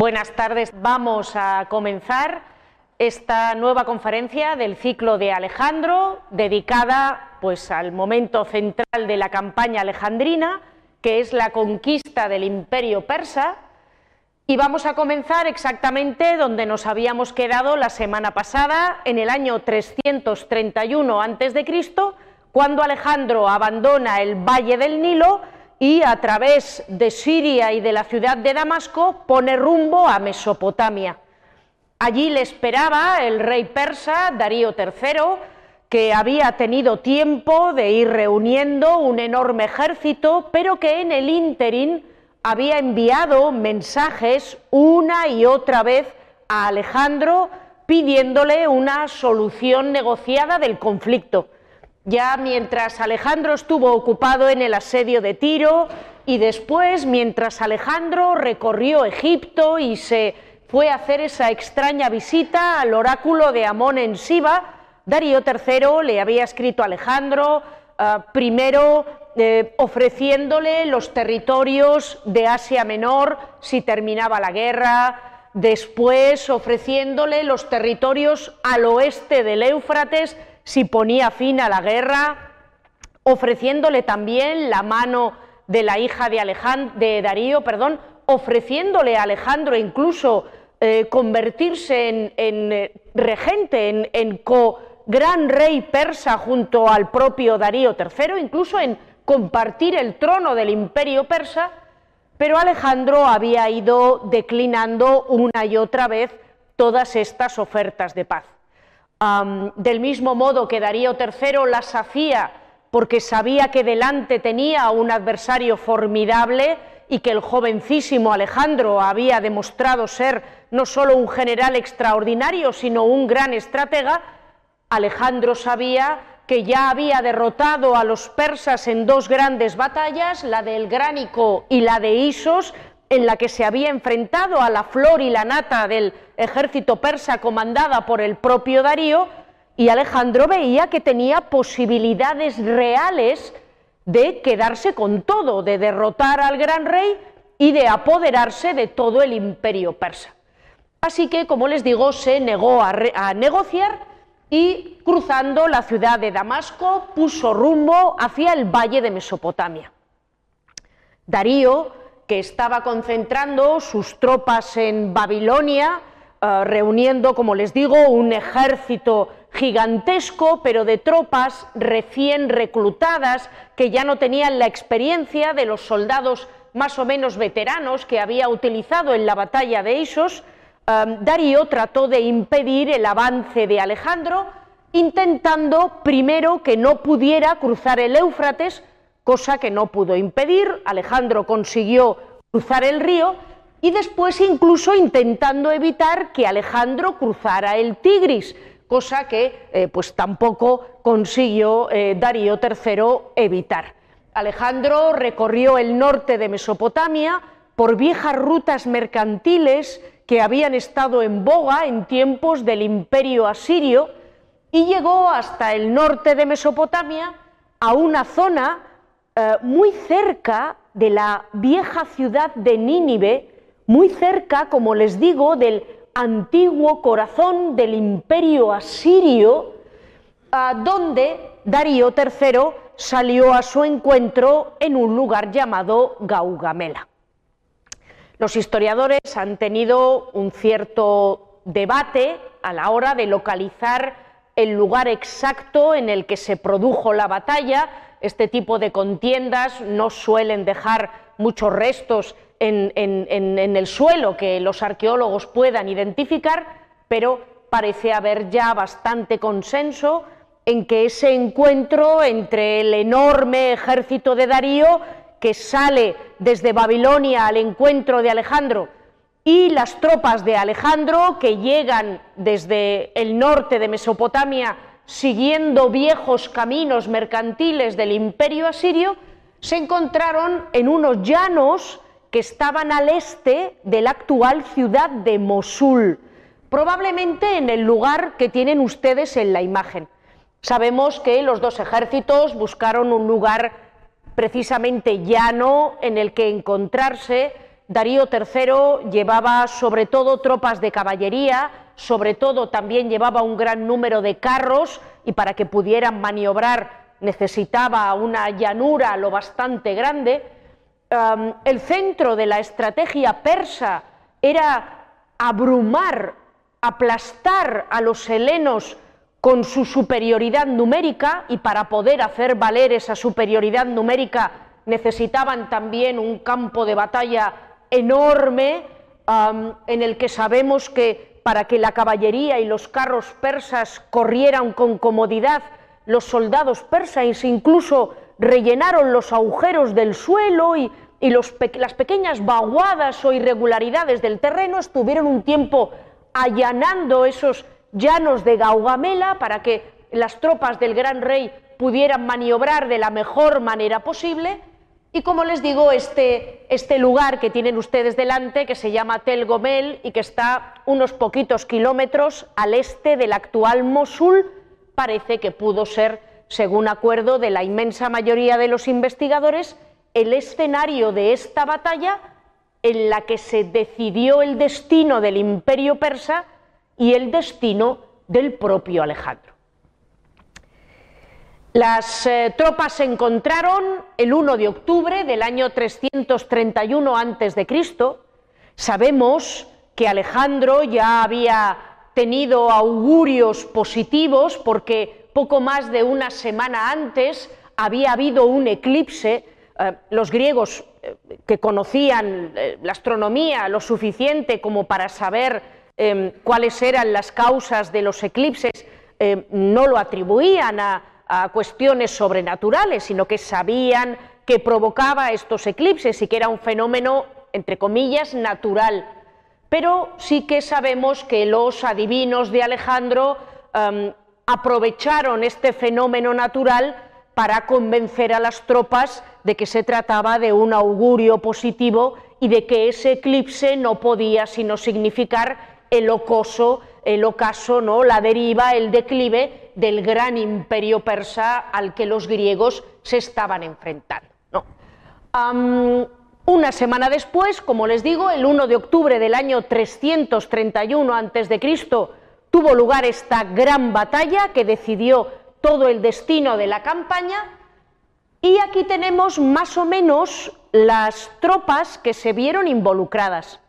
Buenas tardes. Vamos a comenzar esta nueva conferencia del ciclo de Alejandro, dedicada pues al momento central de la campaña alejandrina, que es la conquista del imperio persa, y vamos a comenzar exactamente donde nos habíamos quedado la semana pasada, en el año 331 a.C., cuando Alejandro abandona el valle del Nilo y a través de Siria y de la ciudad de Damasco pone rumbo a Mesopotamia. Allí le esperaba el rey persa Darío III, que había tenido tiempo de ir reuniendo un enorme ejército, pero que en el ínterin había enviado mensajes una y otra vez a Alejandro pidiéndole una solución negociada del conflicto ya mientras Alejandro estuvo ocupado en el asedio de Tiro y después mientras Alejandro recorrió Egipto y se fue a hacer esa extraña visita al oráculo de Amón en Siba, Darío III le había escrito a Alejandro ah, primero eh, ofreciéndole los territorios de Asia Menor si terminaba la guerra, después ofreciéndole los territorios al oeste del Éufrates si ponía fin a la guerra, ofreciéndole también la mano de la hija de, Darío, perdón, ofreciéndole a Alejandro incluso eh, convertirse en, eh, regente, en, en co-gran rey persa junto al propio Darío III, incluso en compartir el trono del imperio persa, pero Alejandro había ido declinando una y otra vez todas estas ofertas de paz del mismo modo que Darío III las hacía porque sabía que delante tenía un adversario formidable y que el jovencísimo Alejandro había demostrado ser no solo un general extraordinario, sino un gran estratega, Alejandro sabía que ya había derrotado a los persas en dos grandes batallas, la del Gránico y la de Isos, en la que se había enfrentado a la flor y la nata del ejército persa comandada por el propio Darío, y Alejandro veía que tenía posibilidades reales de quedarse con todo, de derrotar al gran rey y de apoderarse de todo el imperio persa. Así que, como les digo, se negó a, a negociar y cruzando la ciudad de Damasco puso rumbo hacia el valle de Mesopotamia. Darío que estaba concentrando sus tropas en Babilonia, eh, reuniendo, como les digo, un ejército gigantesco, pero de tropas recién reclutadas, que ya no tenían la experiencia de los soldados más o menos veteranos que había utilizado en la batalla de Isos, eh, Darío trató de impedir el avance de Alejandro, intentando primero que no pudiera cruzar el Éufrates, cosa que no pudo impedir. Alejandro consiguió cruzar el río y después incluso intentando evitar que Alejandro cruzara el Tigris, cosa que eh, pues tampoco consiguió eh, Darío III evitar. Alejandro recorrió el norte de Mesopotamia por viejas rutas mercantiles que habían estado en boga en tiempos del imperio asirio y llegó hasta el norte de Mesopotamia a una zona eh, muy cerca de la vieja ciudad de Nínive, muy cerca, como les digo, del antiguo corazón del imperio asirio, donde Darío III salió a su encuentro en un lugar llamado Gaugamela. Los historiadores han tenido un cierto debate a la hora de localizar el lugar exacto en el que se produjo la batalla, este tipo de contiendas no suelen dejar muchos restos en, el suelo que los arqueólogos puedan identificar, pero parece haber ya bastante consenso en que ese encuentro entre el enorme ejército de Darío que sale desde Babilonia al encuentro de Alejandro y las tropas de Alejandro que llegan desde el norte de Mesopotamia siguiendo viejos caminos mercantiles del imperio asirio, se encontraron en unos llanos que estaban al este de la actual ciudad de Mosul, probablemente en el lugar que tienen ustedes en la imagen. Sabemos que los dos ejércitos buscaron un lugar precisamente llano en el que encontrarse, Darío III llevaba sobre todo tropas de caballería, sobre todo también llevaba un gran número de carros y para que pudieran maniobrar necesitaba una llanura lo bastante grande. el centro de la estrategia persa era abrumar, aplastar a los helenos con su superioridad numérica y para poder hacer valer esa superioridad numérica necesitaban también un campo de batalla enorme en el que sabemos que para que la caballería y los carros persas corrieran con comodidad, los soldados persas incluso rellenaron los agujeros del suelo y, las pequeñas vaguadas o irregularidades del terreno estuvieron un tiempo allanando esos llanos de Gaugamela para que las tropas del gran rey pudieran maniobrar de la mejor manera posible y como les digo, este, este, lugar que tienen ustedes delante, que se llama Tel Gomel y que está unos poquitos kilómetros al este del actual Mosul, parece que pudo ser, según acuerdo de la inmensa mayoría de los investigadores, el escenario de esta batalla en la que se decidió el destino del imperio persa y el destino del propio Alejandro. Las eh, tropas se encontraron el 1 de octubre del año 331 a.C. Sabemos que Alejandro ya había tenido augurios positivos porque poco más de una semana antes había habido un eclipse. Eh, los griegos eh, que conocían la astronomía lo suficiente como para saber em, cuáles eran las causas de los eclipses, no lo atribuían a, a cuestiones sobrenaturales, sino que sabían que provocaba estos eclipses y que era un fenómeno, entre comillas, natural. Pero sí que sabemos que los adivinos de Alejandro em, aprovecharon este fenómeno natural para convencer a las tropas de que se trataba de un augurio positivo y de que ese eclipse no podía sino significar el ocoso, el ocaso, ¿no? la deriva, el declive del gran imperio persa al que los griegos se estaban enfrentando. una semana después, como les digo, el 1 de octubre del año 331 a.C., tuvo lugar esta gran batalla que decidió todo el destino de la campaña y aquí tenemos más o menos las tropas que se vieron involucradas.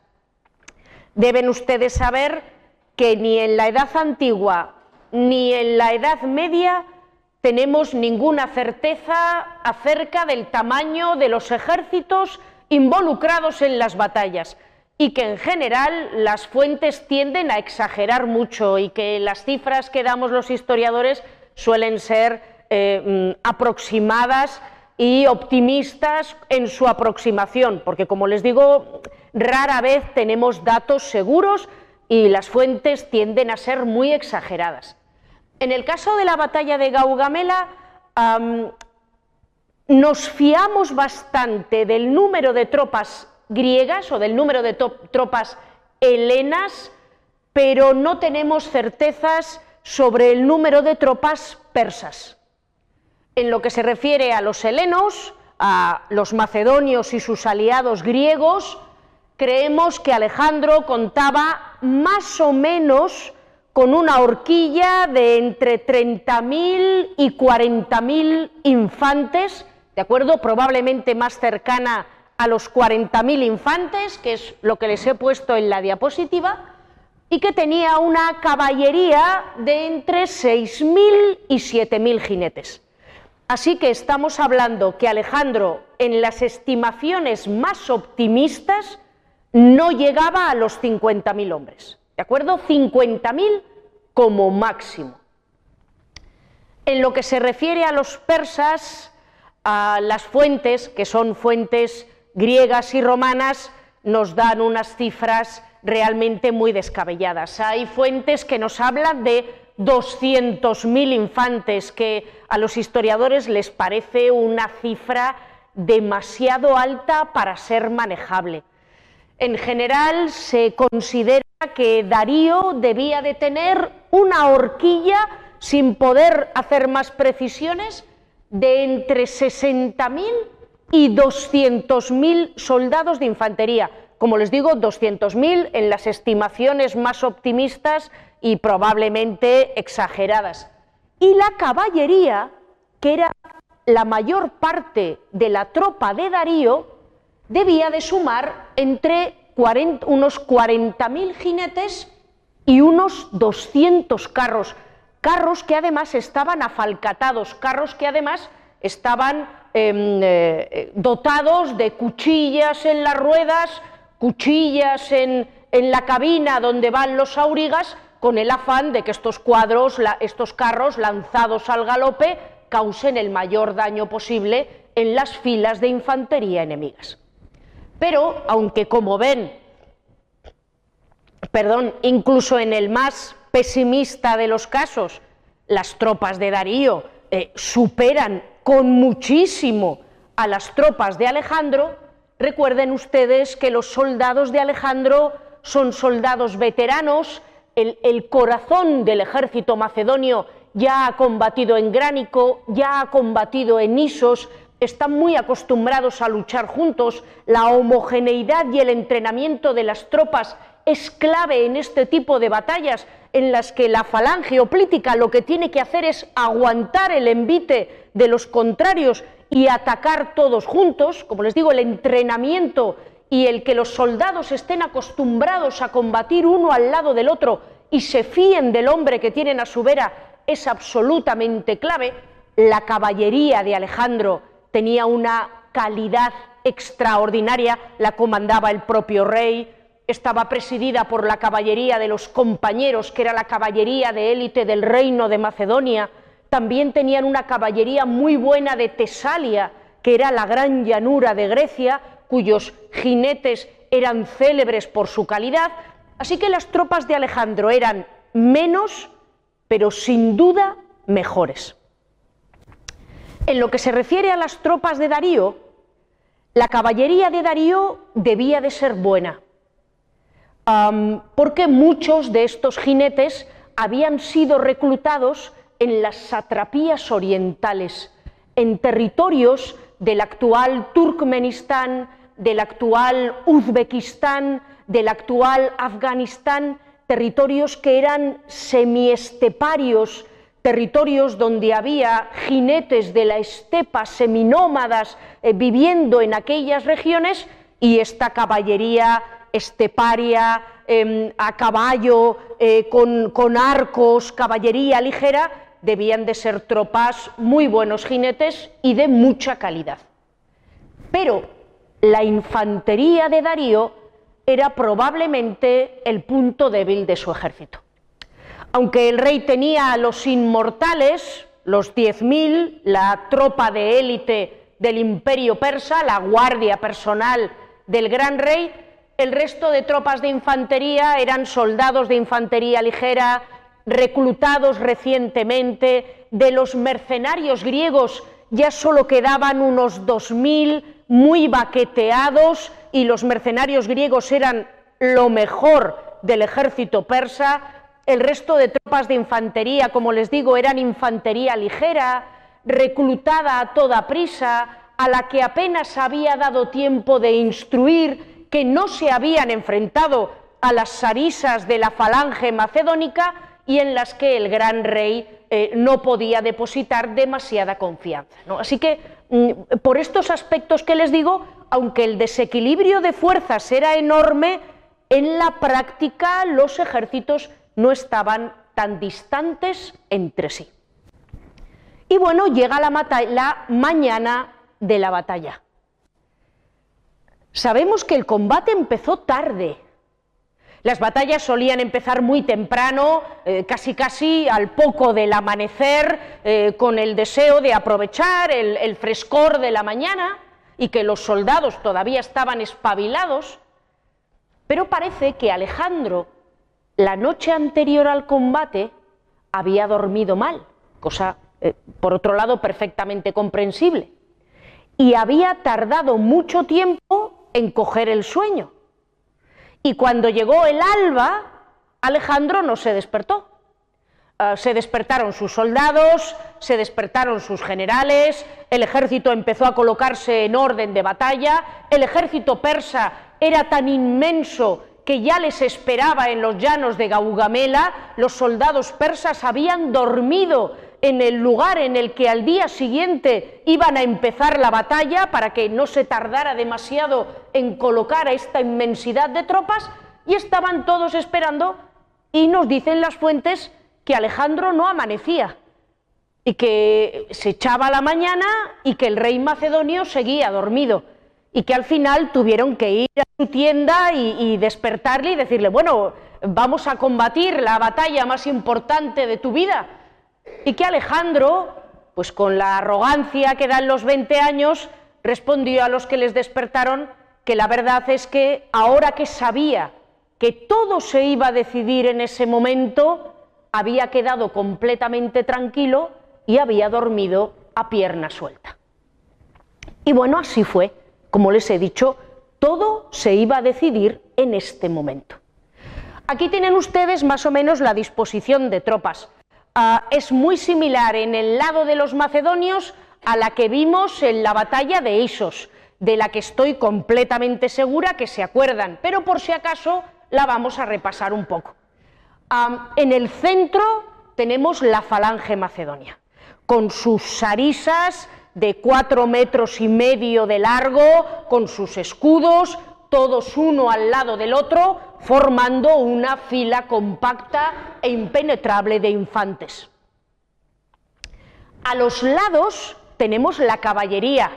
Deben ustedes saber que ni en la Edad Antigua ni en la Edad Media tenemos ninguna certeza acerca del tamaño de los ejércitos involucrados en las batallas y que en general las fuentes tienden a exagerar mucho y que las cifras que damos los historiadores suelen ser eh, mm, aproximadas y optimistas en su aproximación, porque como les digo, rara vez tenemos datos seguros y las fuentes tienden a ser muy exageradas. En el caso de la batalla de Gaugamela, nos fiamos bastante del número de tropas griegas o del número de tropas helenas, pero no tenemos certezas sobre el número de tropas persas. En lo que se refiere a los helenos, a los macedonios y sus aliados griegos, creemos que Alejandro contaba más o menos con una horquilla de entre 30.000 y 40.000 infantes, ¿de acuerdo? Probablemente más cercana a los 40.000 infantes, que es lo que les he puesto en la diapositiva, y que tenía una caballería de entre 6.000 y 7.000 jinetes. Así que estamos hablando que Alejandro, en las estimaciones más optimistas, no llegaba a los 50.000 hombres. ¿De acuerdo? 50.000 como máximo. En lo que se refiere a los persas, a las fuentes, que son fuentes griegas y romanas, nos dan unas cifras realmente muy descabelladas. Hay fuentes que nos hablan de 200.000 infantes, que a los historiadores les parece una cifra demasiado alta para ser manejable. En general se considera que Darío debía de tener una horquilla, sin poder hacer más precisiones, de entre 60.000 y 200.000 soldados de infantería, como les digo, 200.000 en las estimaciones más optimistas y probablemente exageradas. Y la caballería, que era la mayor parte de la tropa de Darío, debía de sumar entre unos 40.000 jinetes y unos 200 carros, carros que además estaban afalcatados, carros que además estaban em, eh, dotados de cuchillas en las ruedas, cuchillas en, la cabina donde van los aurigas, con el afán de que estos cuadros, estos carros lanzados al galope, causen el mayor daño posible en las filas de infantería enemigas. Pero, aunque como ven, perdón, incluso en el más pesimista de los casos, las tropas de Darío eh, superan con muchísimo a las tropas de Alejandro, recuerden ustedes que los soldados de Alejandro son soldados veteranos, el, corazón del ejército macedonio ya ha combatido en Gránico, ya ha combatido en Isos, están muy acostumbrados a luchar juntos, la homogeneidad y el entrenamiento de las tropas es clave en este tipo de batallas en las que la falange oplítica lo que tiene que hacer es aguantar el envite de los contrarios y atacar todos juntos, como les digo, el entrenamiento y el que los soldados estén acostumbrados a combatir uno al lado del otro y se fíen del hombre que tienen a su vera es absolutamente clave. La caballería de Alejandro tenía una calidad extraordinaria, la comandaba el propio rey, estaba presidida por la caballería de los compañeros, que era la caballería de élite del reino de Macedonia, también tenían una caballería muy buena de Tesalia, que era la gran llanura de Grecia, cuyos jinetes eran célebres por su calidad, así que las tropas de Alejandro eran menos, pero sin duda mejores. En lo que se refiere a las tropas de Darío, la caballería de Darío debía de ser buena, porque muchos de estos jinetes habían sido reclutados en las satrapías orientales, en territorios del actual Turkmenistán, del actual Uzbekistán, del actual Afganistán, territorios que eran semiesteparios, territorios donde había jinetes de la estepa seminómadas eh, viviendo en aquellas regiones y esta caballería esteparia, em, a caballo, eh, con, con arcos, caballería ligera, debían de ser tropas muy buenos jinetes y de mucha calidad. Pero la infantería de Darío era probablemente el punto débil de su ejército. Aunque el rey tenía a los inmortales, los 10.000, la tropa de élite del imperio persa, la guardia personal del gran rey, el resto de tropas de infantería eran soldados de infantería ligera, reclutados recientemente, de los mercenarios griegos. Ya solo quedaban unos 2.000 muy baqueteados y los mercenarios griegos eran lo mejor del ejército persa, el resto de tropas de infantería, como les digo, eran infantería ligera, reclutada a toda prisa, a la que apenas había dado tiempo de instruir que no se habían enfrentado a las sarisas de la falange macedónica y en las que el gran rey eh, no podía depositar demasiada confianza. Así que, mm, por estos aspectos que les digo, aunque el desequilibrio de fuerzas era enorme, en la práctica los ejércitos no estaban tan distantes entre sí. Y bueno, llega la, mañana de la batalla. Sabemos que el combate empezó tarde. Las batallas solían empezar muy temprano, eh, casi casi al poco del amanecer, eh, con el deseo de aprovechar el frescor de la mañana y que los soldados todavía estaban espabilados. Pero parece que Alejandro, la noche anterior al combate, había dormido mal, cosa, eh, por otro lado, perfectamente comprensible. Y había tardado mucho tiempo en coger el sueño. Y cuando llegó el alba, Alejandro no se despertó. Ah, se despertaron sus soldados, se despertaron sus generales, el ejército empezó a colocarse en orden de batalla, el ejército persa era tan inmenso que ya les esperaba en los llanos de Gaugamela, los soldados persas habían dormido en el lugar en el que al día siguiente iban a empezar la batalla para que no se tardara demasiado en colocar a esta inmensidad de tropas y estaban todos esperando y nos dicen las fuentes que Alejandro no amanecía y que se echaba la mañana y que el rey macedonio seguía dormido y que al final tuvieron que ir su tienda y, despertarle y decirle, bueno, vamos a combatir la batalla más importante de tu vida. Y que Alejandro, pues con la arrogancia que dan los 20 años, respondió a los que les despertaron que la verdad es que ahora que sabía que todo se iba a decidir en ese momento, había quedado completamente tranquilo y había dormido a pierna suelta. Y bueno, así fue. Como les he dicho, todo se iba a decidir en este momento. Aquí tienen ustedes más o menos la disposición de tropas. Ah, es muy similar en el lado de los macedonios a la que vimos en la batalla de Isos, de la que estoy completamente segura que se acuerdan, pero por si acaso la vamos a repasar un poco. Ah, en el centro tenemos la falange macedonia, con sus sarisas de cuatro metros y medio de largo, con sus escudos, todos uno al lado del otro, formando una fila compacta e impenetrable de infantes. A los lados tenemos la caballería,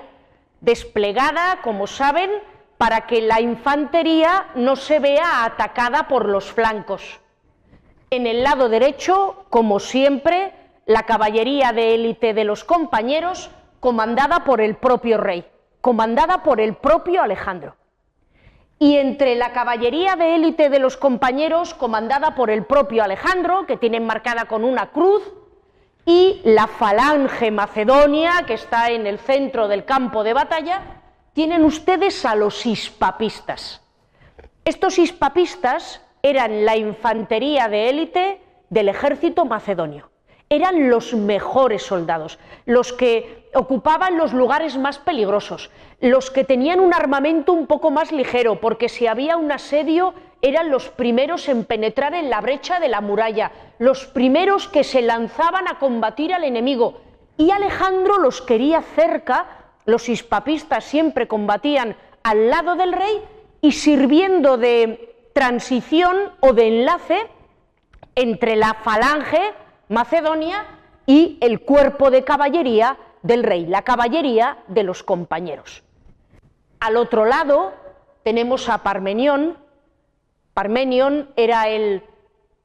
desplegada, como saben, para que la infantería no se vea atacada por los flancos. En el lado derecho, como siempre, la caballería de élite de los compañeros comandada por el propio rey, comandada por el propio Alejandro. Y entre la caballería de élite de los compañeros, comandada por el propio Alejandro, que tiene marcada con una cruz, y la falange macedonia, que está en el centro del campo de batalla, tienen ustedes a los hispapistas. Estos hispapistas eran la infantería de élite del ejército macedonio eran los mejores soldados, los que ocupaban los lugares más peligrosos, los que tenían un armamento un poco más ligero, porque si había un asedio eran los primeros en penetrar en la brecha de la muralla, los primeros que se lanzaban a combatir al enemigo. Y Alejandro los quería cerca, los hispapistas siempre combatían al lado del rey y sirviendo de transición o de enlace entre la falange, Macedonia y el cuerpo de caballería del rey, la caballería de los compañeros. Al otro lado tenemos a Parmenión. Parmenión era el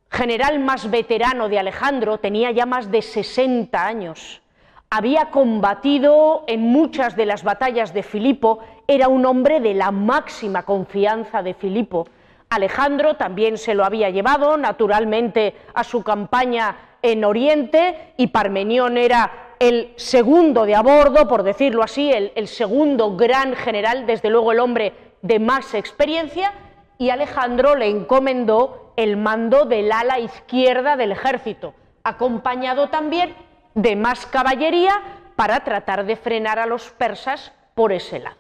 general más veterano de Alejandro, tenía ya más de 60 años. Había combatido en muchas de las batallas de Filipo, era un hombre de la máxima confianza de Filipo. Alejandro también se lo había llevado, naturalmente, a su campaña en Oriente y Parmenión era el segundo de a bordo, por decirlo así, el, segundo gran general, desde luego el hombre de más experiencia, y Alejandro le encomendó el mando del ala izquierda del ejército, acompañado también de más caballería para tratar de frenar a los persas por ese lado.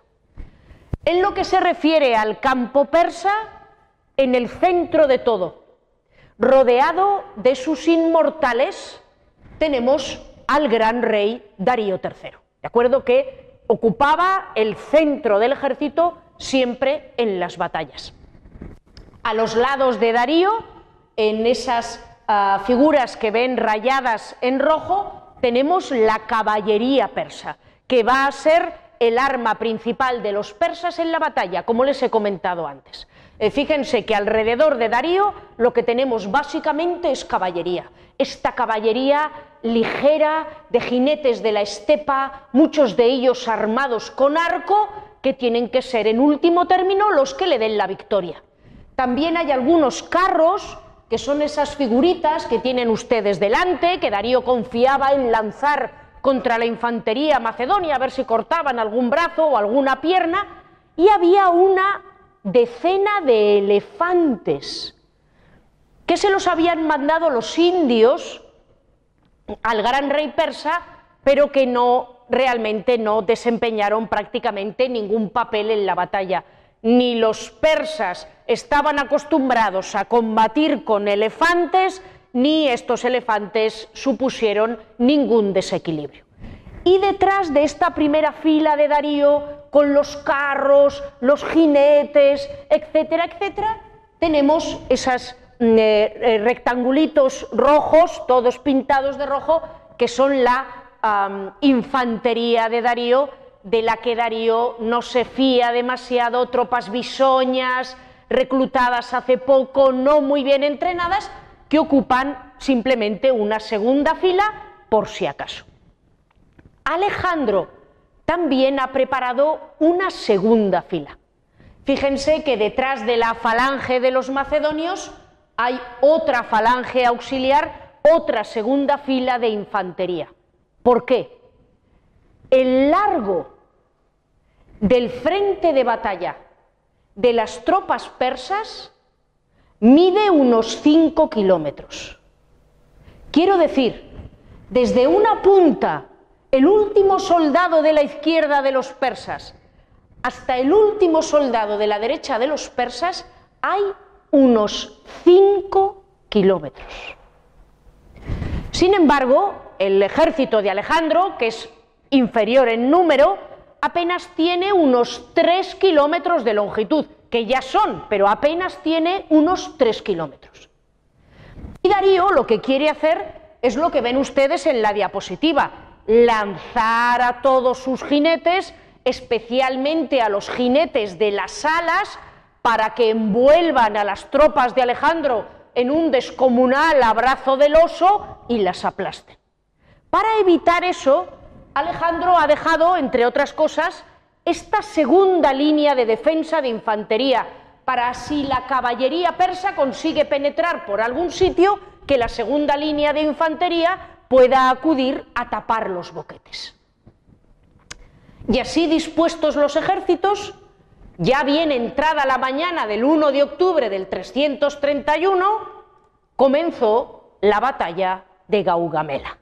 En lo que se refiere al campo persa, en el centro de todo, rodeado de sus inmortales, tenemos al gran rey Darío III, ¿de acuerdo? Que ocupaba el centro del ejército siempre en las batallas. A los lados de Darío, en esas ah, figuras que ven rayadas en rojo, tenemos la caballería persa, que va a ser el arma principal de los persas en la batalla, como les he comentado antes. Eh, fíjense que alrededor de Darío lo que tenemos básicamente es caballería. Esta caballería ligera de jinetes de la estepa, muchos de ellos armados con arco, que tienen que ser en último término los que le den la victoria. También hay algunos carros, que son esas figuritas que tienen ustedes delante, que Darío confiaba en lanzar contra la infantería macedonia a ver si cortaban algún brazo o alguna pierna, y había una decena de elefantes que se los habían mandado los indios al gran rey persa, pero que no realmente no desempeñaron prácticamente ningún papel en la batalla. ni los persas estaban acostumbrados a combatir con elefantes, ni estos elefantes supusieron ningún desequilibrio. Y detrás de esta primera fila de Darío, con los carros, los jinetes, etcétera, etcétera, tenemos esos mm, eh, eh, rectangulitos rojos, todos pintados de rojo, que son la infantería de Darío, de la que Darío no se fía demasiado, tropas bisoñas, reclutadas hace poco, no muy bien entrenadas, que ocupan simplemente una segunda fila por si acaso. Alejandro también ha preparado una segunda fila. Fíjense que detrás de la falange de los macedonios hay otra falange auxiliar, otra segunda fila de infantería. ¿Por qué? El largo del frente de batalla de las tropas persas mide unos 5 kilómetros. Quiero decir, desde una punta, el último soldado de la izquierda de los persas, hasta el último soldado de la derecha de los persas, hay unos 5 kilómetros. Sin embargo, el ejército de Alejandro, que es inferior en número, apenas tiene unos 3 kilómetros de longitud, que ya son, pero apenas tiene unos 3 kilómetros. Y Darío lo que quiere hacer es lo que ven ustedes en la diapositiva, lanzar a todos sus jinetes, especialmente a los jinetes de las alas, para que envuelvan a las tropas de Alejandro en un descomunal abrazo del oso y las aplasten. Para evitar eso, Alejandro ha dejado, entre otras cosas, esta segunda línea de defensa de infantería, para si la caballería persa consigue penetrar por algún sitio, que la segunda línea de infantería pueda acudir a tapar los boquetes. Y así dispuestos los ejércitos, ya bien entrada la mañana del 1 de octubre del 331, comenzó la batalla de Gaugamela.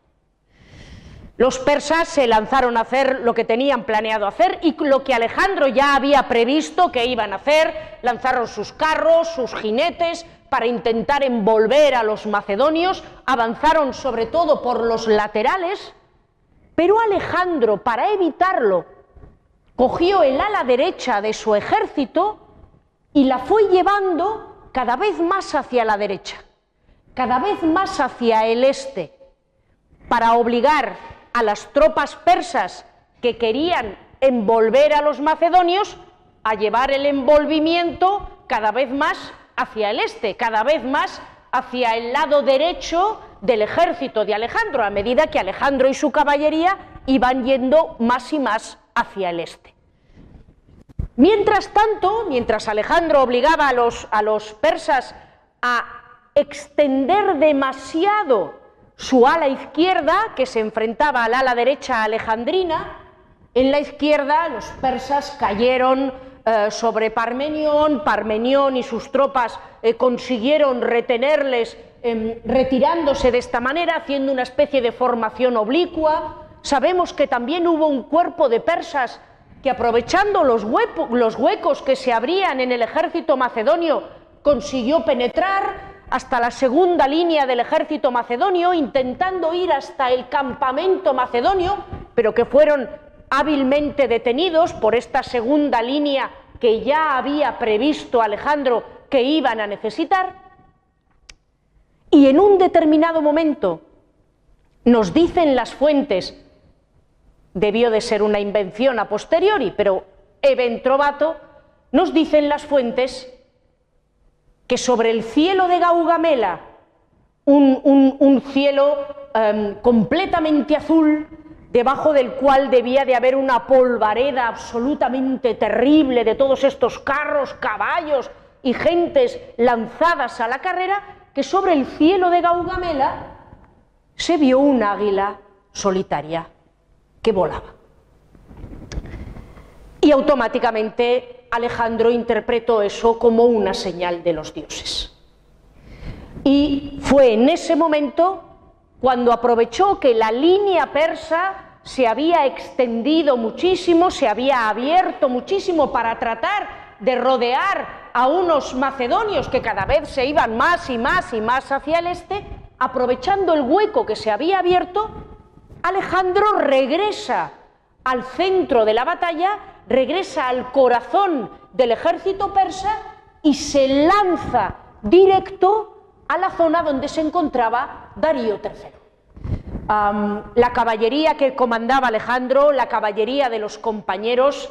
Los persas se lanzaron a hacer lo que tenían planeado hacer y lo que Alejandro ya había previsto que iban a hacer, lanzaron sus carros, sus jinetes para intentar envolver a los macedonios, avanzaron sobre todo por los laterales, pero Alejandro, para evitarlo, cogió el ala derecha de su ejército y la fue llevando cada vez más hacia la derecha, cada vez más hacia el este, para obligar a las tropas persas que querían envolver a los macedonios a llevar el envolvimiento cada vez más hacia el este, cada vez más hacia el lado derecho del ejército de Alejandro, a medida que Alejandro y su caballería iban yendo más y más hacia el este. Mientras tanto, mientras Alejandro obligaba a los, a los persas a extender demasiado su ala izquierda, que se enfrentaba al ala derecha alejandrina, en la izquierda los persas cayeron eh, sobre Parmenión, Parmenión y sus tropas eh, consiguieron retenerles em, retirándose de esta manera, haciendo una especie de formación oblicua. Sabemos que también hubo un cuerpo de persas que aprovechando los, los huecos que se abrían en el ejército macedonio, consiguió penetrar, hasta la segunda línea del ejército macedonio, intentando ir hasta el campamento macedonio, pero que fueron hábilmente detenidos por esta segunda línea que ya había previsto Alejandro que iban a necesitar. Y en un determinado momento nos dicen las fuentes, debió de ser una invención a posteriori, pero Eventrovato, nos dicen las fuentes que sobre el cielo de Gaugamela, un, cielo em, completamente azul, debajo del cual debía de haber una polvareda absolutamente terrible de todos estos carros, caballos y gentes lanzadas a la carrera, que sobre el cielo de Gaugamela se vio un águila solitaria que volaba. Y automáticamente Alejandro interpretó eso como una señal de los dioses. Y fue en ese momento cuando aprovechó que la línea persa se había extendido muchísimo, se había abierto muchísimo para tratar de rodear a unos macedonios que cada vez se iban más y más y más hacia el este, aprovechando el hueco que se había abierto, Alejandro regresa al centro de la batalla, regresa al corazón del ejército persa y se lanza directo a la zona donde se encontraba Darío III. la caballería que comandaba Alejandro, la caballería de los compañeros,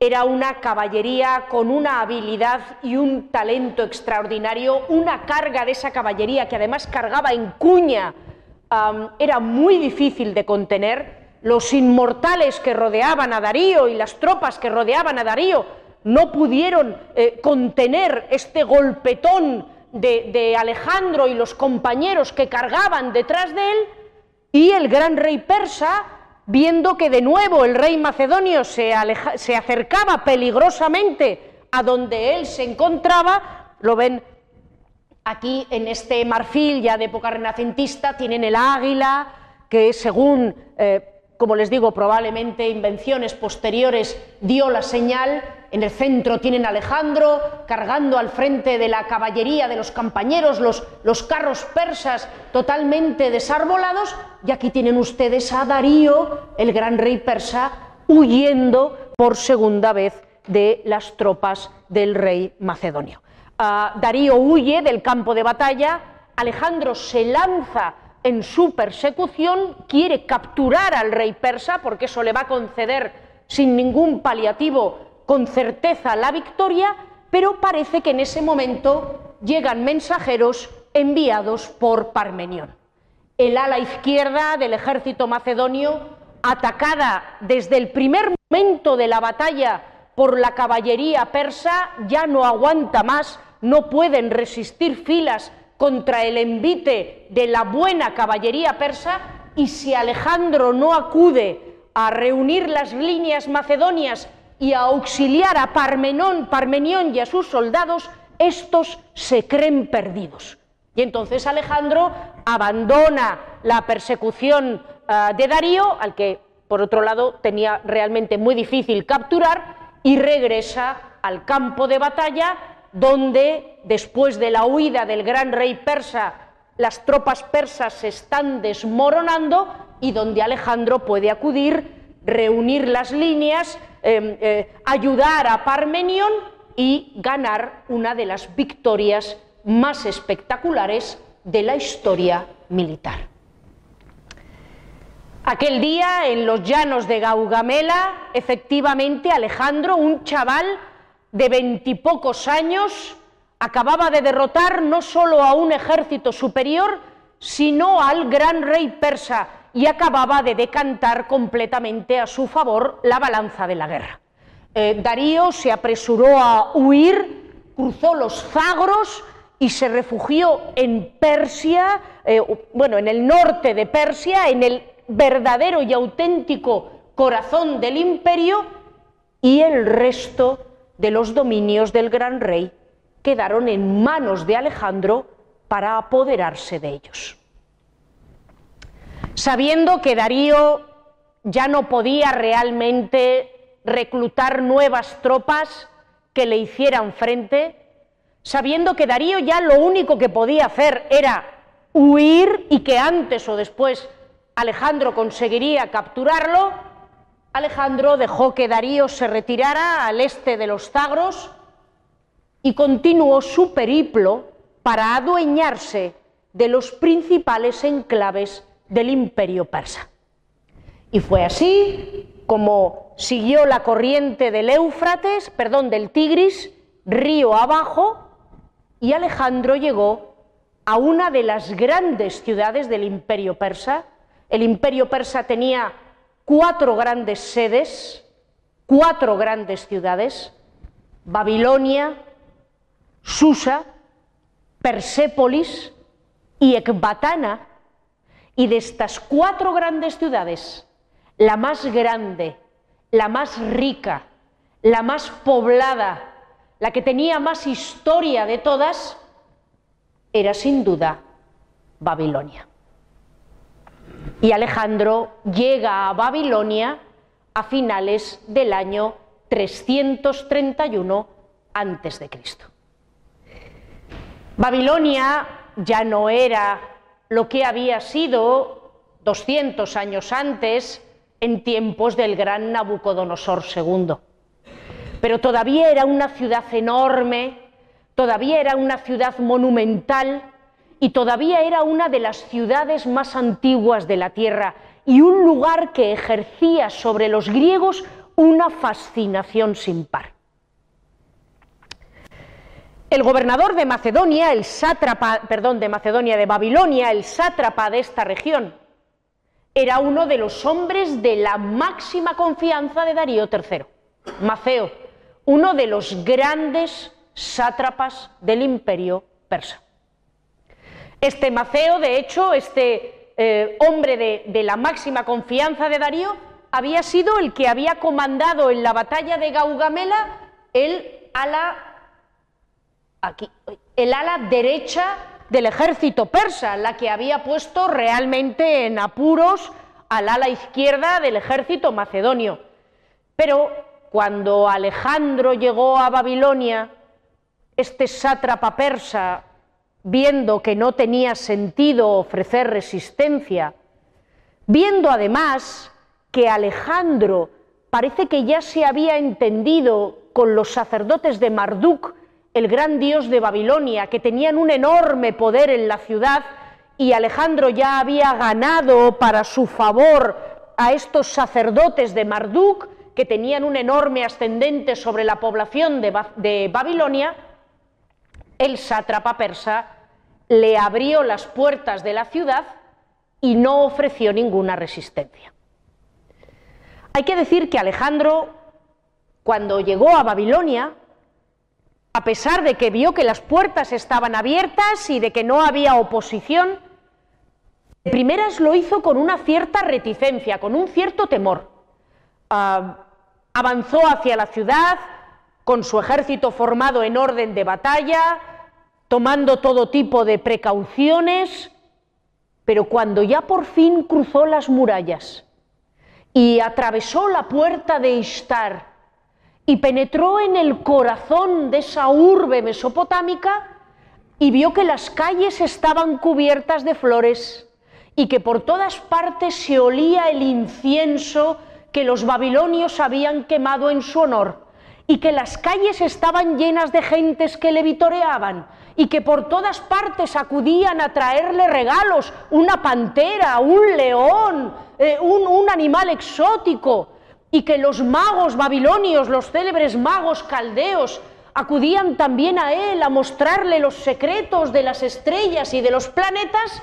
era una caballería con una habilidad y un talento extraordinario, una carga de esa caballería que además cargaba en cuña, era muy difícil de contener. Los inmortales que rodeaban a Darío y las tropas que rodeaban a Darío no pudieron eh, contener este golpetón de, Alejandro y los compañeros que cargaban detrás de él, y el gran rey persa, viendo que de nuevo el rey macedonio se, se acercaba peligrosamente a donde él se encontraba, lo ven aquí en este marfil ya de época renacentista, tienen el águila, que según, eh, como les digo, probablemente invenciones posteriores dio la señal. En el centro tienen a Alejandro cargando al frente de la caballería de los compañeros los, los carros persas totalmente desarbolados. Y aquí tienen ustedes a Darío, el gran rey persa, huyendo por segunda vez de las tropas del rey macedonio. Ah, Darío huye del campo de batalla, Alejandro se lanza en su persecución, quiere capturar al rey persa porque eso le va a conceder sin ningún paliativo con certeza la victoria, pero parece que en ese momento llegan mensajeros enviados por Parmenión. El ala izquierda del ejército macedonio, atacada desde el primer momento de la batalla por la caballería persa, ya no aguanta más, no pueden resistir filas contra el envite de la buena caballería persa y si Alejandro no acude a reunir las líneas macedonias y a auxiliar a Parmenón, Parmenión y a sus soldados, estos se creen perdidos. Y entonces Alejandro abandona la persecución ah, de Darío, al que por otro lado tenía realmente muy difícil capturar, y regresa al campo de batalla, donde después de la huida del gran rey persa, las tropas persas se están desmoronando y donde Alejandro puede acudir, reunir las líneas Em, eh, ayudar a Parmenión y ganar una de las victorias más espectaculares de la historia militar. Aquel día, en los llanos de Gaugamela, efectivamente Alejandro, un chaval de veintipocos años, acababa de derrotar no solo a un ejército superior, sino al gran rey persa, y acababa de decantar completamente a su favor la balanza de la guerra. Eh, Darío se apresuró a huir, cruzó los Zagros y se refugió en Persia, eh, bueno, en el norte de Persia, en el verdadero y auténtico corazón del imperio, y el resto de los dominios del gran rey quedaron en manos de Alejandro para apoderarse de ellos. Sabiendo que Darío ya no podía realmente reclutar nuevas tropas que le hicieran frente, sabiendo que Darío ya lo único que podía hacer era huir y que antes o después Alejandro conseguiría capturarlo, Alejandro dejó que Darío se retirara al este de los Zagros y continuó su periplo para adueñarse de los principales enclaves del imperio persa. Y fue así como siguió la corriente del Éufrates, perdón, del Tigris, río abajo, y Alejandro llegó a una de las grandes ciudades del imperio persa. El imperio persa tenía cuatro grandes sedes, cuatro grandes ciudades, Babilonia, Susa, Persépolis y Ecbatana, y de estas cuatro grandes ciudades, la más grande, la más rica, la más poblada, la que tenía más historia de todas, era sin duda Babilonia. Y Alejandro llega a Babilonia a finales del año 331 antes de Cristo. Babilonia ya no era lo que había sido 200 años antes en tiempos del gran Nabucodonosor II. Pero todavía era una ciudad enorme, todavía era una ciudad monumental y todavía era una de las ciudades más antiguas de la tierra y un lugar que ejercía sobre los griegos una fascinación sin par. El gobernador de Macedonia, el sátrapa, perdón, de Macedonia, de Babilonia, el sátrapa de esta región, era uno de los hombres de la máxima confianza de Darío III, Maceo, uno de los grandes sátrapas del imperio persa. Este Maceo, de hecho, este eh, hombre de, la máxima confianza de Darío, había sido el que había comandado en la batalla de Gaugamela el ala el ala derecha del ejército persa, la que había puesto realmente en apuros al ala izquierda del ejército macedonio. Pero cuando Alejandro llegó a Babilonia, este sátrapa persa, viendo que no tenía sentido ofrecer resistencia, viendo además que Alejandro parece que ya se había entendido con los sacerdotes de Marduk el gran dios de Babilonia, que tenían un enorme poder en la ciudad y Alejandro ya había ganado para su favor a estos sacerdotes de Marduk, que tenían un enorme ascendente sobre la población de, Babilonia, el sátrapa persa le abrió las puertas de la ciudad y no ofreció ninguna resistencia. Hay que decir que Alejandro, cuando llegó a Babilonia, a pesar de que vio que las puertas estaban abiertas y de que no había oposición, de primeras lo hizo con una cierta reticencia, con un cierto temor. Ah, avanzó hacia la ciudad con su ejército formado en orden de batalla, tomando todo tipo de precauciones, pero cuando ya por fin cruzó las murallas y atravesó la puerta de Ishtar, y penetró en el corazón de esa urbe mesopotámica y vio que las calles estaban cubiertas de flores y que por todas partes se olía el incienso que los babilonios habían quemado en su honor y que las calles estaban llenas de gentes que le vitoreaban y que por todas partes acudían a traerle regalos, una pantera, un león, eh, un, un animal exótico, y que los magos babilonios, los célebres magos caldeos, acudían también a él a mostrarle los secretos de las estrellas y de los planetas,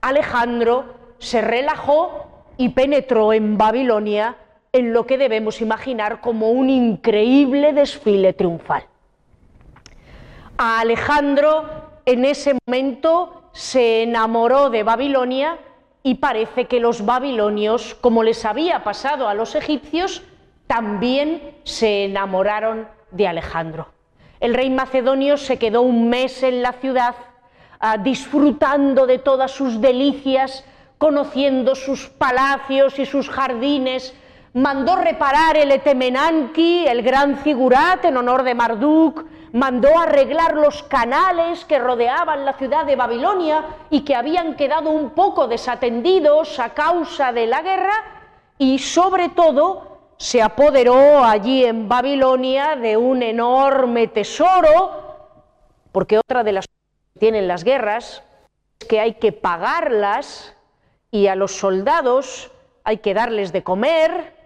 Alejandro se relajó y penetró en Babilonia en lo que debemos imaginar como un increíble desfile triunfal. A Alejandro en ese momento se enamoró de Babilonia y parece que los babilonios, como les había pasado a los egipcios, también se enamoraron de Alejandro. El rey macedonio se quedó un mes en la ciudad ah, disfrutando de todas sus delicias, conociendo sus palacios y sus jardines, mandó reparar el Etemenanki, el gran figurat en honor de Marduk, mandó arreglar los canales que rodeaban la ciudad de Babilonia y que habían quedado un poco desatendidos a causa de la guerra y sobre todo se apoderó allí en Babilonia de un enorme tesoro, porque otra de las cosas que tienen las guerras es que hay que pagarlas y a los soldados hay que darles de comer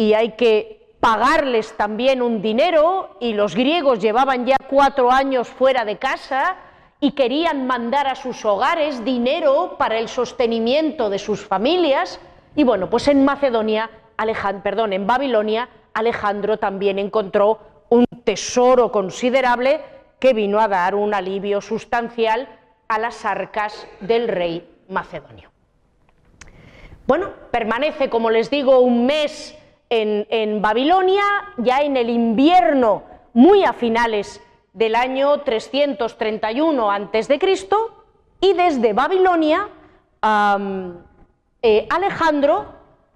y hay que pagarles también un dinero y los griegos llevaban ya cuatro años fuera de casa y querían mandar a sus hogares dinero para el sostenimiento de sus familias. Y bueno, pues en Macedonia, Alejandro, en Babilonia, Alejandro también encontró un tesoro considerable que vino a dar un alivio sustancial a las arcas del rey macedonio. Bueno, permanece, como les digo, un mes en, Babilonia, ya en el invierno, muy a finales del año 331 a.C., y desde Babilonia, eh, Alejandro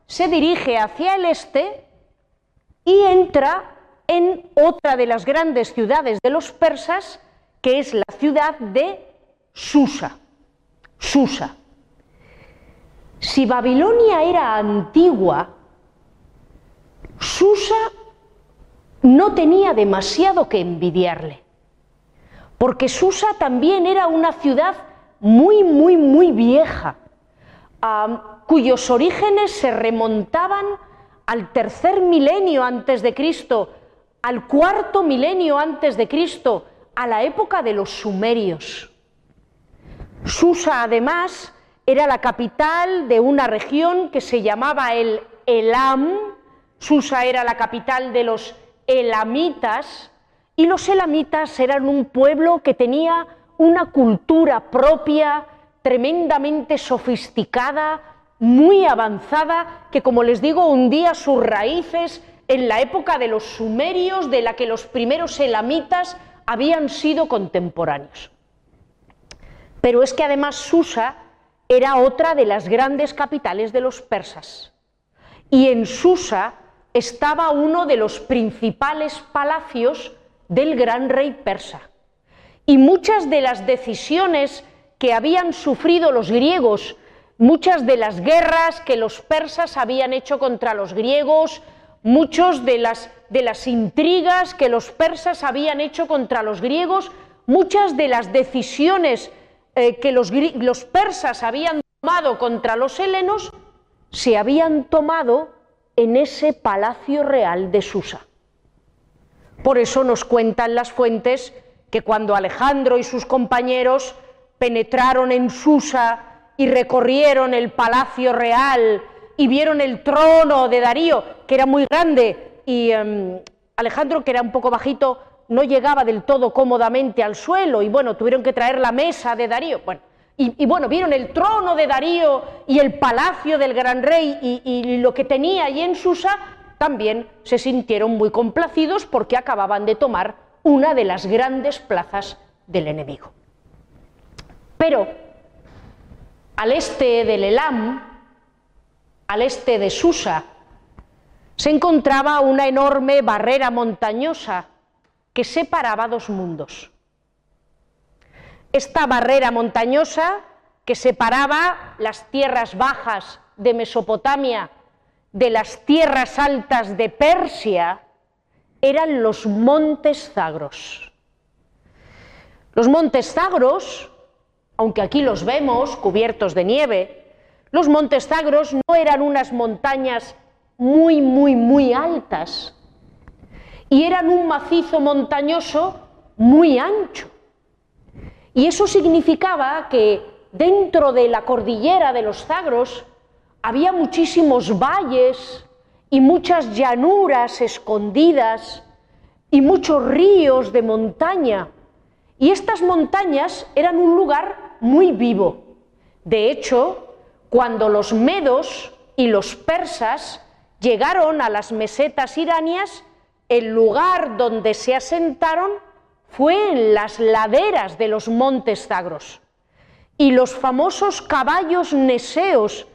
se dirige hacia el este y entra en otra de las grandes ciudades de los persas, que es la ciudad de Susa. Susa. Si Babilonia era antigua, Susa no tenía demasiado que envidiarle, porque Susa también era una ciudad muy, muy, muy vieja, cuyos orígenes se remontaban al tercer milenio antes de Cristo, al cuarto milenio antes de Cristo, a la época de los sumerios. Susa, además, era la capital de una región que se llamaba el Elam. Susa era la capital de los elamitas y los elamitas eran un pueblo que tenía una cultura propia tremendamente sofisticada, muy avanzada, que como les digo, hundía sus raíces en la época de los sumerios, de la que los primeros elamitas habían sido contemporáneos. Pero es que además Susa era otra de las grandes capitales de los persas. Y en Susa estaba uno de los principales palacios del gran rey persa. Y muchas de las decisiones que habían sufrido los griegos, muchas de las guerras que los persas habían hecho contra los griegos, muchas de las, de las intrigas que los persas habían hecho contra los griegos, muchas de las decisiones eh, que los, los persas habían tomado contra los helenos, se habían tomado en ese palacio real de Susa. Por eso nos cuentan las fuentes que cuando Alejandro y sus compañeros penetraron en Susa y recorrieron el palacio real y vieron el trono de Darío, que era muy grande, y em, Alejandro, que era un poco bajito, no llegaba del todo cómodamente al suelo, y bueno, tuvieron que traer la mesa de Darío. Bueno, y, bueno, vieron el trono de Darío y el palacio del gran rey y, lo que tenía allí en Susa, también se sintieron muy complacidos porque acababan de tomar una de las grandes plazas del enemigo. Pero al este del Elam, al este de Susa, se encontraba una enorme barrera montañosa que separaba dos mundos esta barrera montañosa que separaba las tierras bajas de Mesopotamia de las tierras altas de Persia eran los montes Zagros. Los montes Zagros, aunque aquí los vemos cubiertos de nieve, los montes Zagros no eran unas montañas muy, muy, muy altas y eran un macizo montañoso muy ancho. Y eso significaba que dentro de la cordillera de los Zagros había muchísimos valles y muchas llanuras escondidas y muchos ríos de montaña. Y estas montañas eran un lugar muy vivo. De hecho, cuando los medos y los persas llegaron a las mesetas iranias, el lugar donde se asentaron fue en las laderas de los montes Zagros. Y los famosos caballos neseos,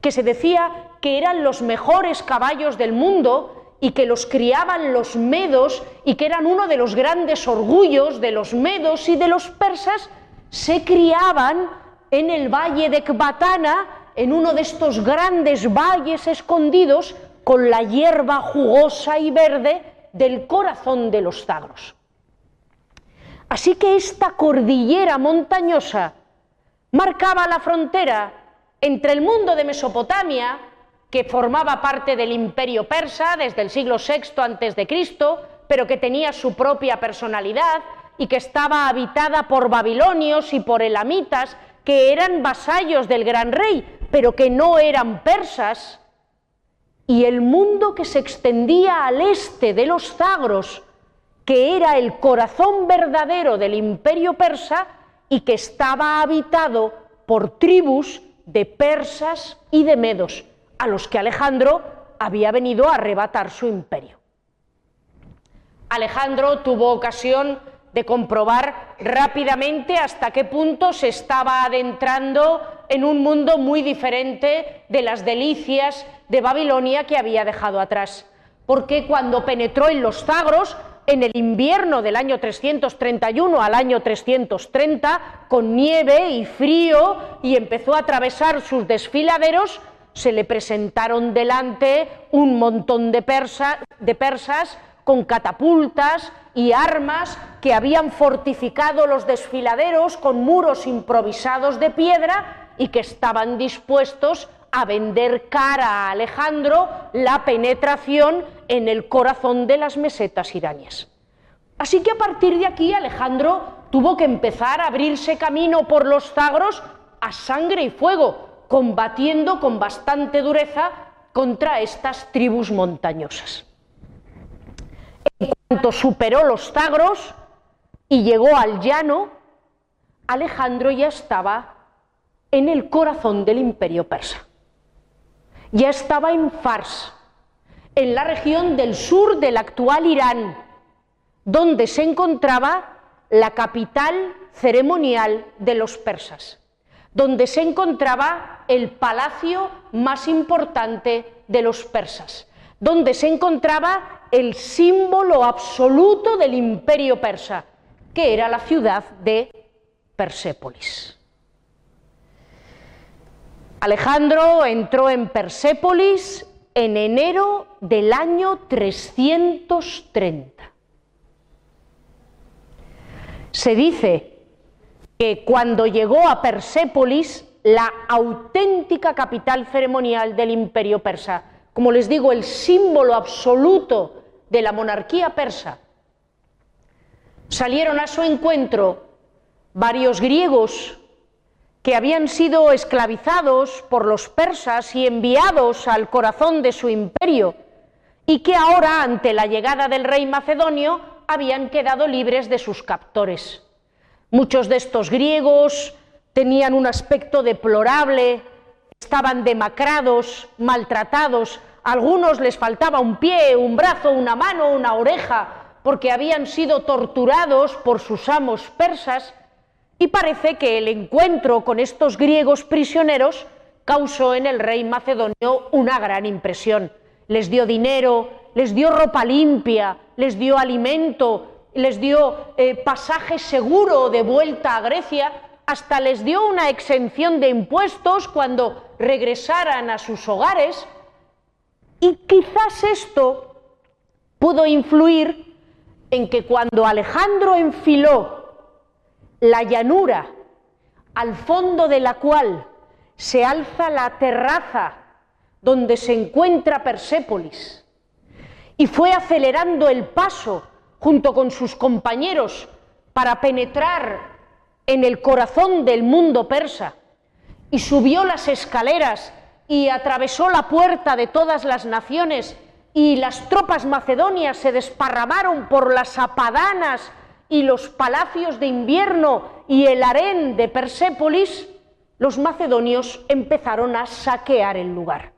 que se decía que eran los mejores caballos del mundo y que los criaban los medos y que eran uno de los grandes orgullos de los medos y de los persas, se criaban en el valle de Kbatana, en uno de estos grandes valles escondidos, con la hierba jugosa y verde del corazón de los Zagros. Así que esta cordillera montañosa marcaba la frontera entre el mundo de Mesopotamia, que formaba parte del imperio persa desde el siglo VI a.C., pero que tenía su propia personalidad y que estaba habitada por babilonios y por elamitas, que eran vasallos del gran rey, pero que no eran persas, y el mundo que se extendía al este de los Zagros, que era el corazón verdadero del imperio persa y que estaba habitado por tribus de persas y de medos, a los que Alejandro había venido a arrebatar su imperio. Alejandro tuvo ocasión de comprobar rápidamente hasta qué punto se estaba adentrando en un mundo muy diferente de las delicias de Babilonia que había dejado atrás porque cuando penetró en los Zagros, en el invierno del año 331 al año 330, con nieve y frío, y empezó a atravesar sus desfiladeros, se le presentaron delante un montón de, persas con catapultas y armas que habían fortificado los desfiladeros con muros improvisados de piedra y que estaban dispuestos a vender cara a Alejandro la penetración en el corazón de las mesetas iraníes. Así que a partir de aquí Alejandro tuvo que empezar a abrirse camino por los Zagros a sangre y fuego, combatiendo con bastante dureza contra estas tribus montañosas. En cuanto superó los Zagros y llegó al llano, Alejandro ya estaba en el corazón del imperio persa. Ya estaba en Fars, en la región del sur del actual Irán, donde se encontraba la capital ceremonial de los persas, donde se encontraba el palacio más importante de los persas, donde se encontraba el símbolo absoluto del imperio persa, que era la ciudad de Persépolis. Alejandro entró en Persépolis en enero del año 330. Se dice que cuando llegó a Persépolis, la auténtica capital ceremonial del imperio persa, como les digo, el símbolo absoluto de la monarquía persa, salieron a su encuentro varios griegos que habían sido esclavizados por los persas y enviados al corazón de su imperio, y que ahora, ante la llegada del rey macedonio, habían quedado libres de sus captores. Muchos de estos griegos tenían un aspecto deplorable, estaban demacrados, maltratados, a algunos les faltaba un pie, un brazo, una mano, una oreja, porque habían sido torturados por sus amos persas, y parece que el encuentro con estos griegos prisioneros causó en el rey macedonio una gran impresión. Les dio dinero, les dio ropa limpia, les dio alimento, les dio eh, pasaje seguro de vuelta a Grecia, hasta les dio una exención de impuestos cuando regresaran a sus hogares. Y quizás esto pudo influir en que cuando Alejandro enfiló la llanura al fondo de la cual se alza la terraza donde se encuentra Persépolis, y fue acelerando el paso junto con sus compañeros para penetrar en el corazón del mundo persa, y subió las escaleras y atravesó la puerta de todas las naciones, y las tropas macedonias se desparramaron por las apadanas y los palacios de invierno y el harén de Persépolis, los macedonios empezaron a saquear el lugar.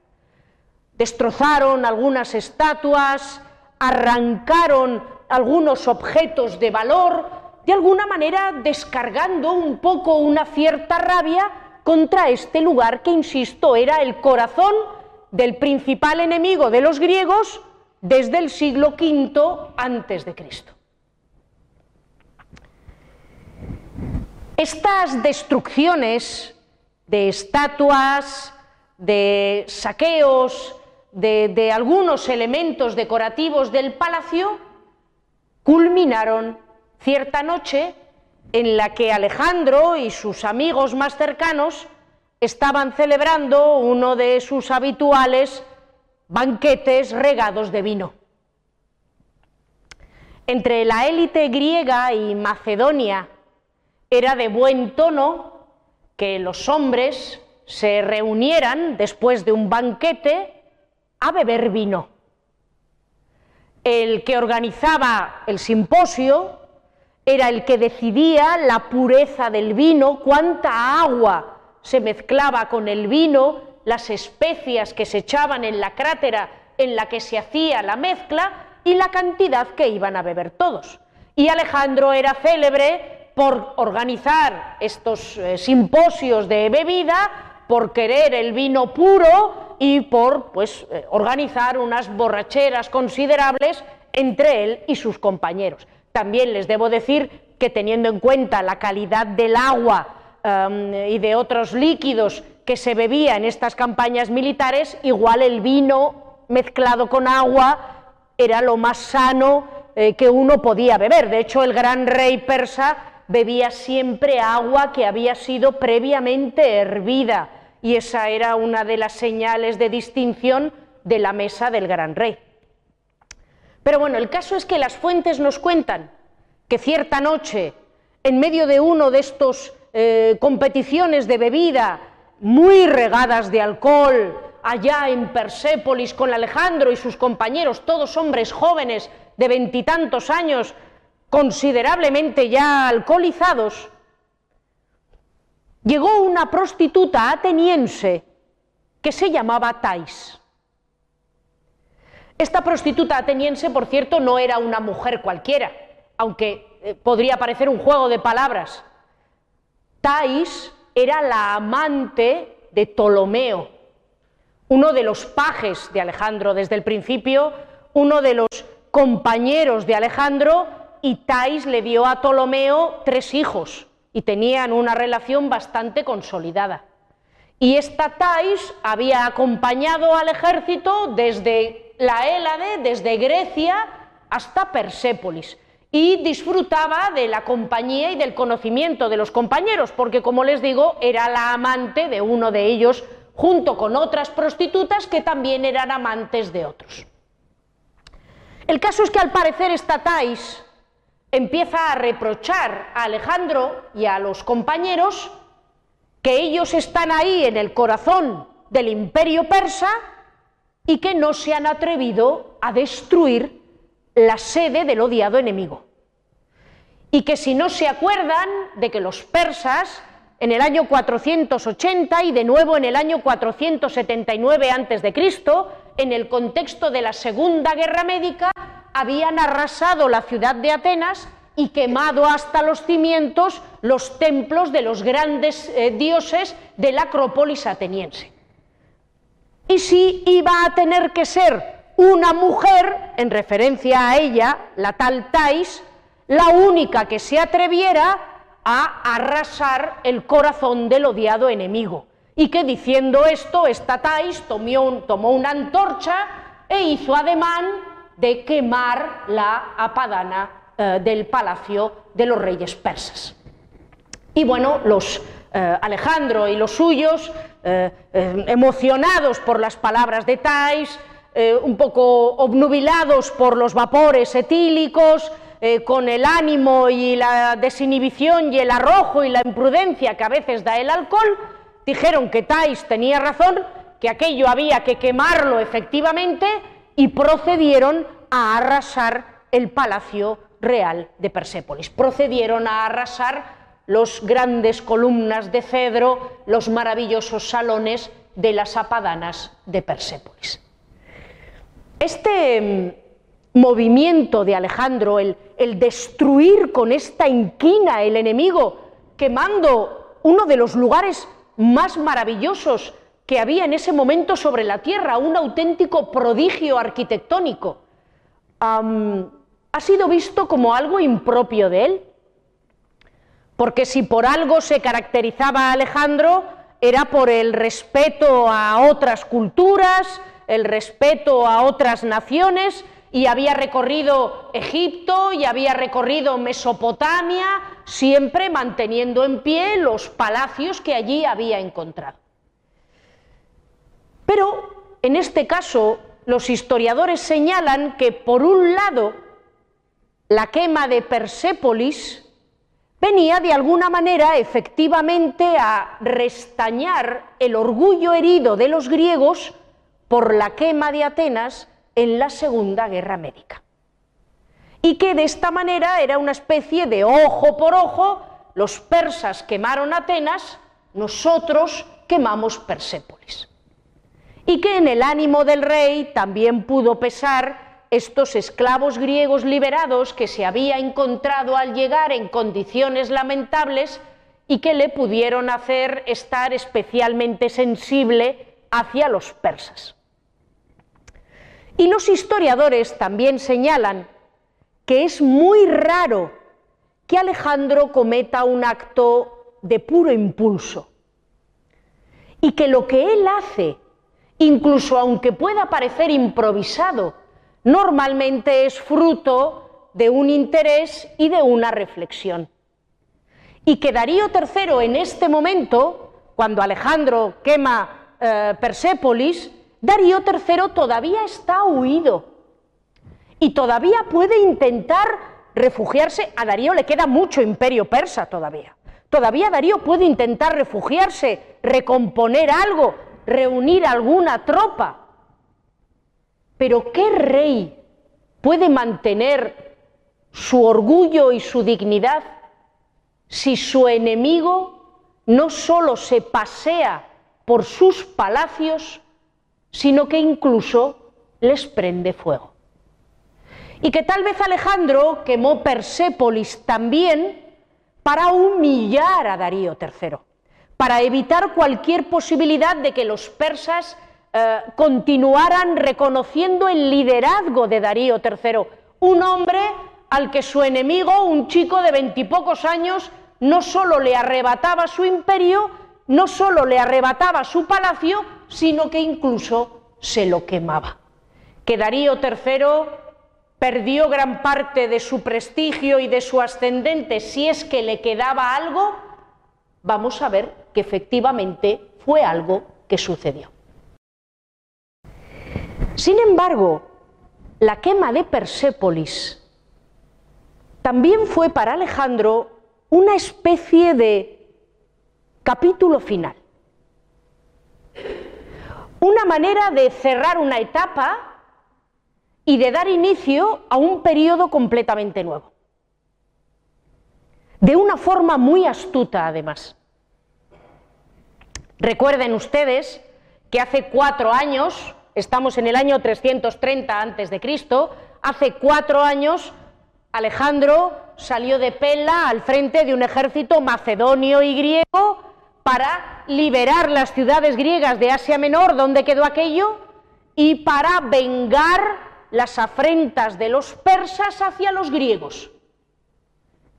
Destrozaron algunas estatuas, arrancaron algunos objetos de valor, de alguna manera descargando un poco una cierta rabia contra este lugar que, insisto, era el corazón del principal enemigo de los griegos desde el siglo V antes de Cristo. Estas destrucciones de estatuas, de saqueos, de, algunos elementos decorativos del palacio, culminaron cierta noche en la que Alejandro y sus amigos más cercanos estaban celebrando uno de sus habituales banquetes regados de vino. Entre la élite griega y Macedonia era de buen tono que los hombres se reunieran después de un banquete a beber vino. El que organizaba el simposio era el que decidía la pureza del vino, cuánta agua se mezclaba con el vino, las especias que se echaban en la crátera en la que se hacía la mezcla y la cantidad que iban a beber todos. Y Alejandro era célebre por organizar estos eh, simposios de bebida, por querer el vino puro y por pues, eh, organizar unas borracheras considerables entre él y sus compañeros. También les debo decir que teniendo en cuenta la calidad del agua em, y de otros líquidos que se bebía en estas campañas militares, igual el vino mezclado con agua era lo más sano eh, que uno podía beber. De hecho, el gran rey persa bebía siempre agua que había sido previamente hervida y esa era una de las señales de distinción de la mesa del gran rey. Pero bueno, el caso es que las fuentes nos cuentan que cierta noche, en medio de uno de estos eh, competiciones de bebida muy regadas de alcohol, allá en Persépolis con Alejandro y sus compañeros, todos hombres jóvenes de veintitantos años, considerablemente ya alcoholizados, llegó una prostituta ateniense que se llamaba Tais. Esta prostituta ateniense, por cierto, no era una mujer cualquiera, aunque eh, podría parecer un juego de palabras. Tais era la amante de Ptolomeo, uno de los pajes de Alejandro desde el principio, uno de los compañeros de Alejandro, y Tais le dio a Ptolomeo tres hijos y tenían una relación bastante consolidada. Y esta Tais había acompañado al ejército desde la Hélade, desde Grecia hasta Persépolis y disfrutaba de la compañía y del conocimiento de los compañeros, porque como les digo, era la amante de uno de ellos, junto con otras prostitutas que también eran amantes de otros. El caso es que al parecer esta Tais empieza a reprochar a Alejandro y a los compañeros que ellos están ahí en el corazón del imperio persa y que no se han atrevido a destruir la sede del odiado enemigo. Y que si no se acuerdan de que los persas en el año 480 y de nuevo en el año 479 a.C., en el contexto de la Segunda Guerra Médica, habían arrasado la ciudad de Atenas y quemado hasta los cimientos los templos de los grandes eh, dioses de la Acrópolis ateniense. Y si iba a tener que ser una mujer, en referencia a ella, la tal Tais, la única que se atreviera a arrasar el corazón del odiado enemigo. Y que diciendo esto, esta Tais tomó, tomó una antorcha e hizo ademán de quemar la apadana eh, del palacio de los reyes persas. Y bueno, los eh, Alejandro y los suyos, eh, emocionados por las palabras de Tais, un poco obnubilados por los vapores etílicos, con el ánimo y la desinhibición y el arrojo y la imprudencia que a veces da el alcohol, dijeron que Tais tenía razón, que aquello había que quemarlo efectivamente y procedieron a arrasar el palacio real de Persépolis. Procedieron a arrasar los grandes columnas de cedro, los maravillosos salones de las apadanas de Persépolis. Este mm, movimiento de Alejandro, el, el destruir con esta inquina el enemigo, quemando uno de los lugares más maravillosos que había en ese momento sobre la tierra, un auténtico prodigio arquitectónico, ha sido visto como algo impropio de él. Porque si por algo se caracterizaba Alejandro, era por el respeto a otras culturas, el respeto a otras naciones, y había recorrido Egipto y había recorrido Mesopotamia, siempre manteniendo en pie los palacios que allí había encontrado. Pero en este caso, los historiadores señalan que, por un lado, la quema de Persépolis venía de alguna manera efectivamente a restañar el orgullo herido de los griegos por la quema de Atenas en la Segunda Guerra Médica. Y que de esta manera era una especie de ojo por ojo, los persas quemaron Atenas, nosotros quemamos Persépolis y que en el ánimo del rey también pudo pesar estos esclavos griegos liberados que se había encontrado al llegar en condiciones lamentables y que le pudieron hacer estar especialmente sensible hacia los persas. Y los historiadores también señalan que es muy raro que Alejandro cometa un acto de puro impulso y que lo que él hace, incluso aunque pueda parecer improvisado, normalmente es fruto de un interés y de una reflexión. Y que Darío III en este momento, cuando Alejandro quema eh, Persépolis, Darío III todavía está huido y todavía puede intentar refugiarse. A Darío le queda mucho imperio persa todavía. Todavía Darío puede intentar refugiarse, recomponer algo, reunir alguna tropa. Pero ¿qué rey puede mantener su orgullo y su dignidad si su enemigo no solo se pasea por sus palacios, sino que incluso les prende fuego? Y que tal vez Alejandro quemó Persépolis también para humillar a Darío III, para evitar cualquier posibilidad de que los persas eh, continuaran reconociendo el liderazgo de Darío III, un hombre al que su enemigo, un chico de veintipocos años, no solo le arrebataba su imperio, no solo le arrebataba su palacio, sino que incluso se lo quemaba. Que Darío III perdió gran parte de su prestigio y de su ascendente si es que le quedaba algo, vamos a ver que efectivamente fue algo que sucedió. Sin embargo, la quema de Persépolis también fue para Alejandro una especie de capítulo final. Una manera de cerrar una etapa y de dar inicio a un periodo completamente nuevo. De una forma muy astuta, además. Recuerden ustedes que hace cuatro años, estamos en el año 330 a.C., hace cuatro años Alejandro salió de Pela al frente de un ejército macedonio y griego para liberar las ciudades griegas de Asia Menor, donde quedó aquello, y para vengar las afrentas de los persas hacia los griegos.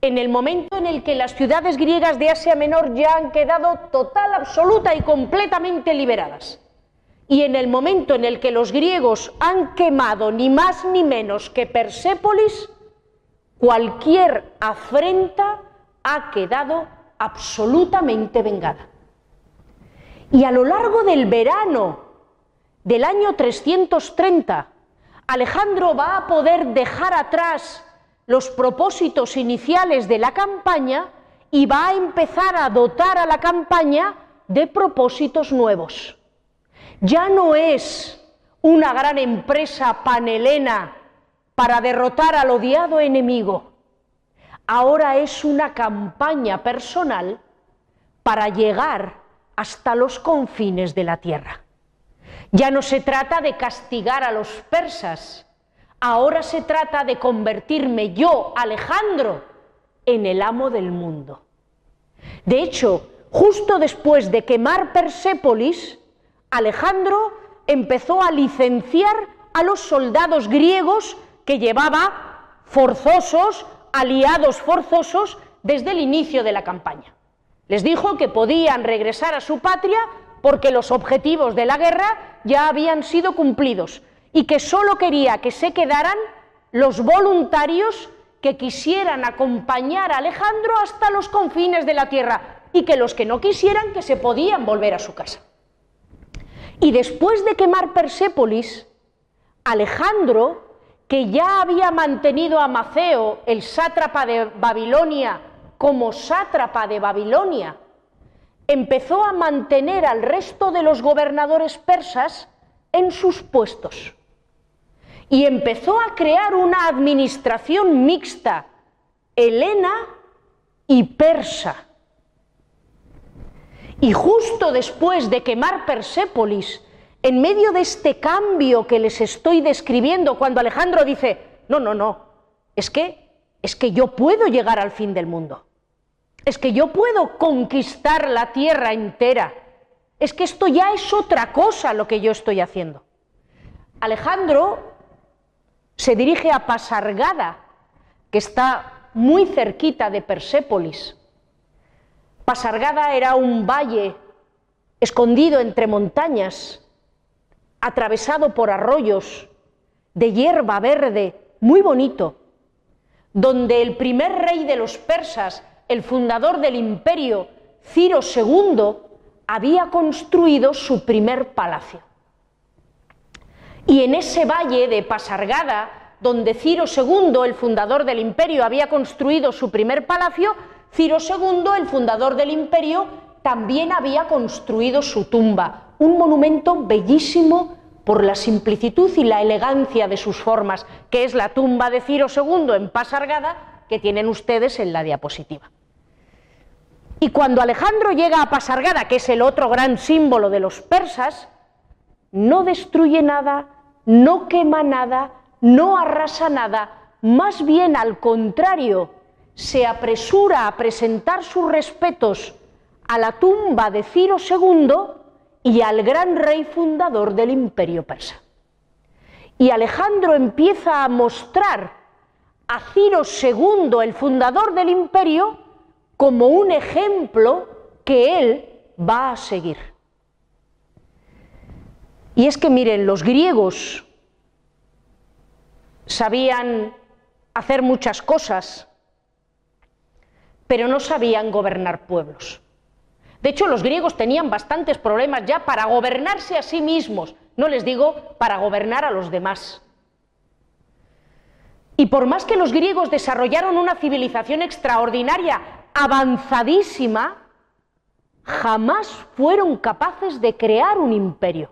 En el momento en el que las ciudades griegas de Asia Menor ya han quedado total, absoluta y completamente liberadas, y en el momento en el que los griegos han quemado ni más ni menos que Persépolis, cualquier afrenta ha quedado absolutamente vengada. Y a lo largo del verano del año 330, Alejandro va a poder dejar atrás los propósitos iniciales de la campaña y va a empezar a dotar a la campaña de propósitos nuevos. Ya no es una gran empresa panelena para derrotar al odiado enemigo. Ahora es una campaña personal para llegar hasta los confines de la tierra. Ya no se trata de castigar a los persas, ahora se trata de convertirme yo, Alejandro, en el amo del mundo. De hecho, justo después de quemar Persépolis, Alejandro empezó a licenciar a los soldados griegos que llevaba forzosos, aliados forzosos, desde el inicio de la campaña. Les dijo que podían regresar a su patria porque los objetivos de la guerra ya habían sido cumplidos y que solo quería que se quedaran los voluntarios que quisieran acompañar a Alejandro hasta los confines de la tierra y que los que no quisieran que se podían volver a su casa. Y después de quemar Persépolis, Alejandro, que ya había mantenido a Maceo, el sátrapa de Babilonia, como sátrapa de Babilonia, empezó a mantener al resto de los gobernadores persas en sus puestos y empezó a crear una administración mixta, helena y persa. Y justo después de quemar Persépolis, en medio de este cambio que les estoy describiendo, cuando Alejandro dice, no, no, no, es que, es que yo puedo llegar al fin del mundo es que yo puedo conquistar la tierra entera. es que esto ya es otra cosa lo que yo estoy haciendo. Alejandro se dirige a Pasargada, que está muy cerquita de Persépolis. Pasargada era un valle escondido entre montañas, atravesado por arroyos de hierba verde, muy bonito, donde el primer rey de los persas, el fundador del imperio, Ciro II, había construido su primer palacio. Y en ese valle de Pasargada, donde Ciro II, el fundador del imperio, había construido su primer palacio, Ciro II, el fundador del imperio, también había construido su tumba, un monumento bellísimo por la simplicitud y la elegancia de sus formas, que es la tumba de Ciro II en Pasargada, que tienen ustedes en la diapositiva. Y cuando Alejandro llega a Pasargada, que es el otro gran símbolo de los persas, no destruye nada, no quema nada, no arrasa nada, más bien al contrario, se apresura a presentar sus respetos a la tumba de Ciro II y al gran rey fundador del imperio persa. Y Alejandro empieza a mostrar a Ciro II, el fundador del imperio, como un ejemplo que él va a seguir. Y es que miren, los griegos sabían hacer muchas cosas, pero no sabían gobernar pueblos. De hecho, los griegos tenían bastantes problemas ya para gobernarse a sí mismos, no les digo para gobernar a los demás. Y por más que los griegos desarrollaron una civilización extraordinaria, avanzadísima, jamás fueron capaces de crear un imperio.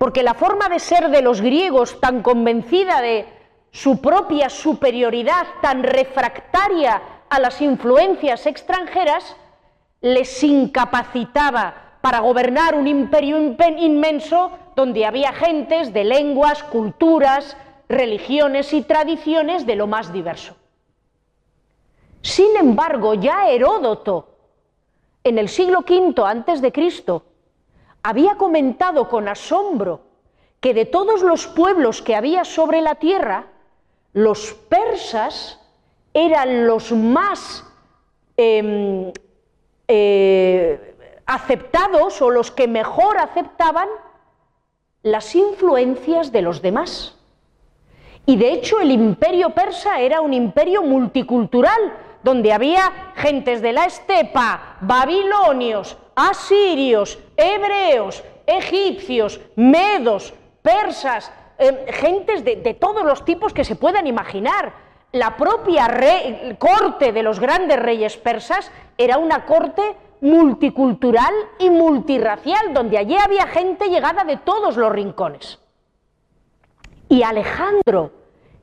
Porque la forma de ser de los griegos, tan convencida de su propia superioridad, tan refractaria a las influencias extranjeras, les incapacitaba para gobernar un imperio inmenso donde había gentes de lenguas, culturas, religiones y tradiciones de lo más diverso. Sin embargo, ya Heródoto, en el siglo V Cristo, había comentado con asombro que de todos los pueblos que había sobre la tierra, los persas eran los más em, eh, aceptados o los que mejor aceptaban las influencias de los demás. Y de hecho el imperio persa era un imperio multicultural, donde había gentes de la estepa, babilonios, asirios, hebreos, egipcios, medos, persas, em, gentes de, de, todos los tipos que se puedan imaginar. La propia corte de los grandes reyes persas era una corte multicultural y multirracial, donde allí había gente llegada de todos los rincones. Y Alejandro,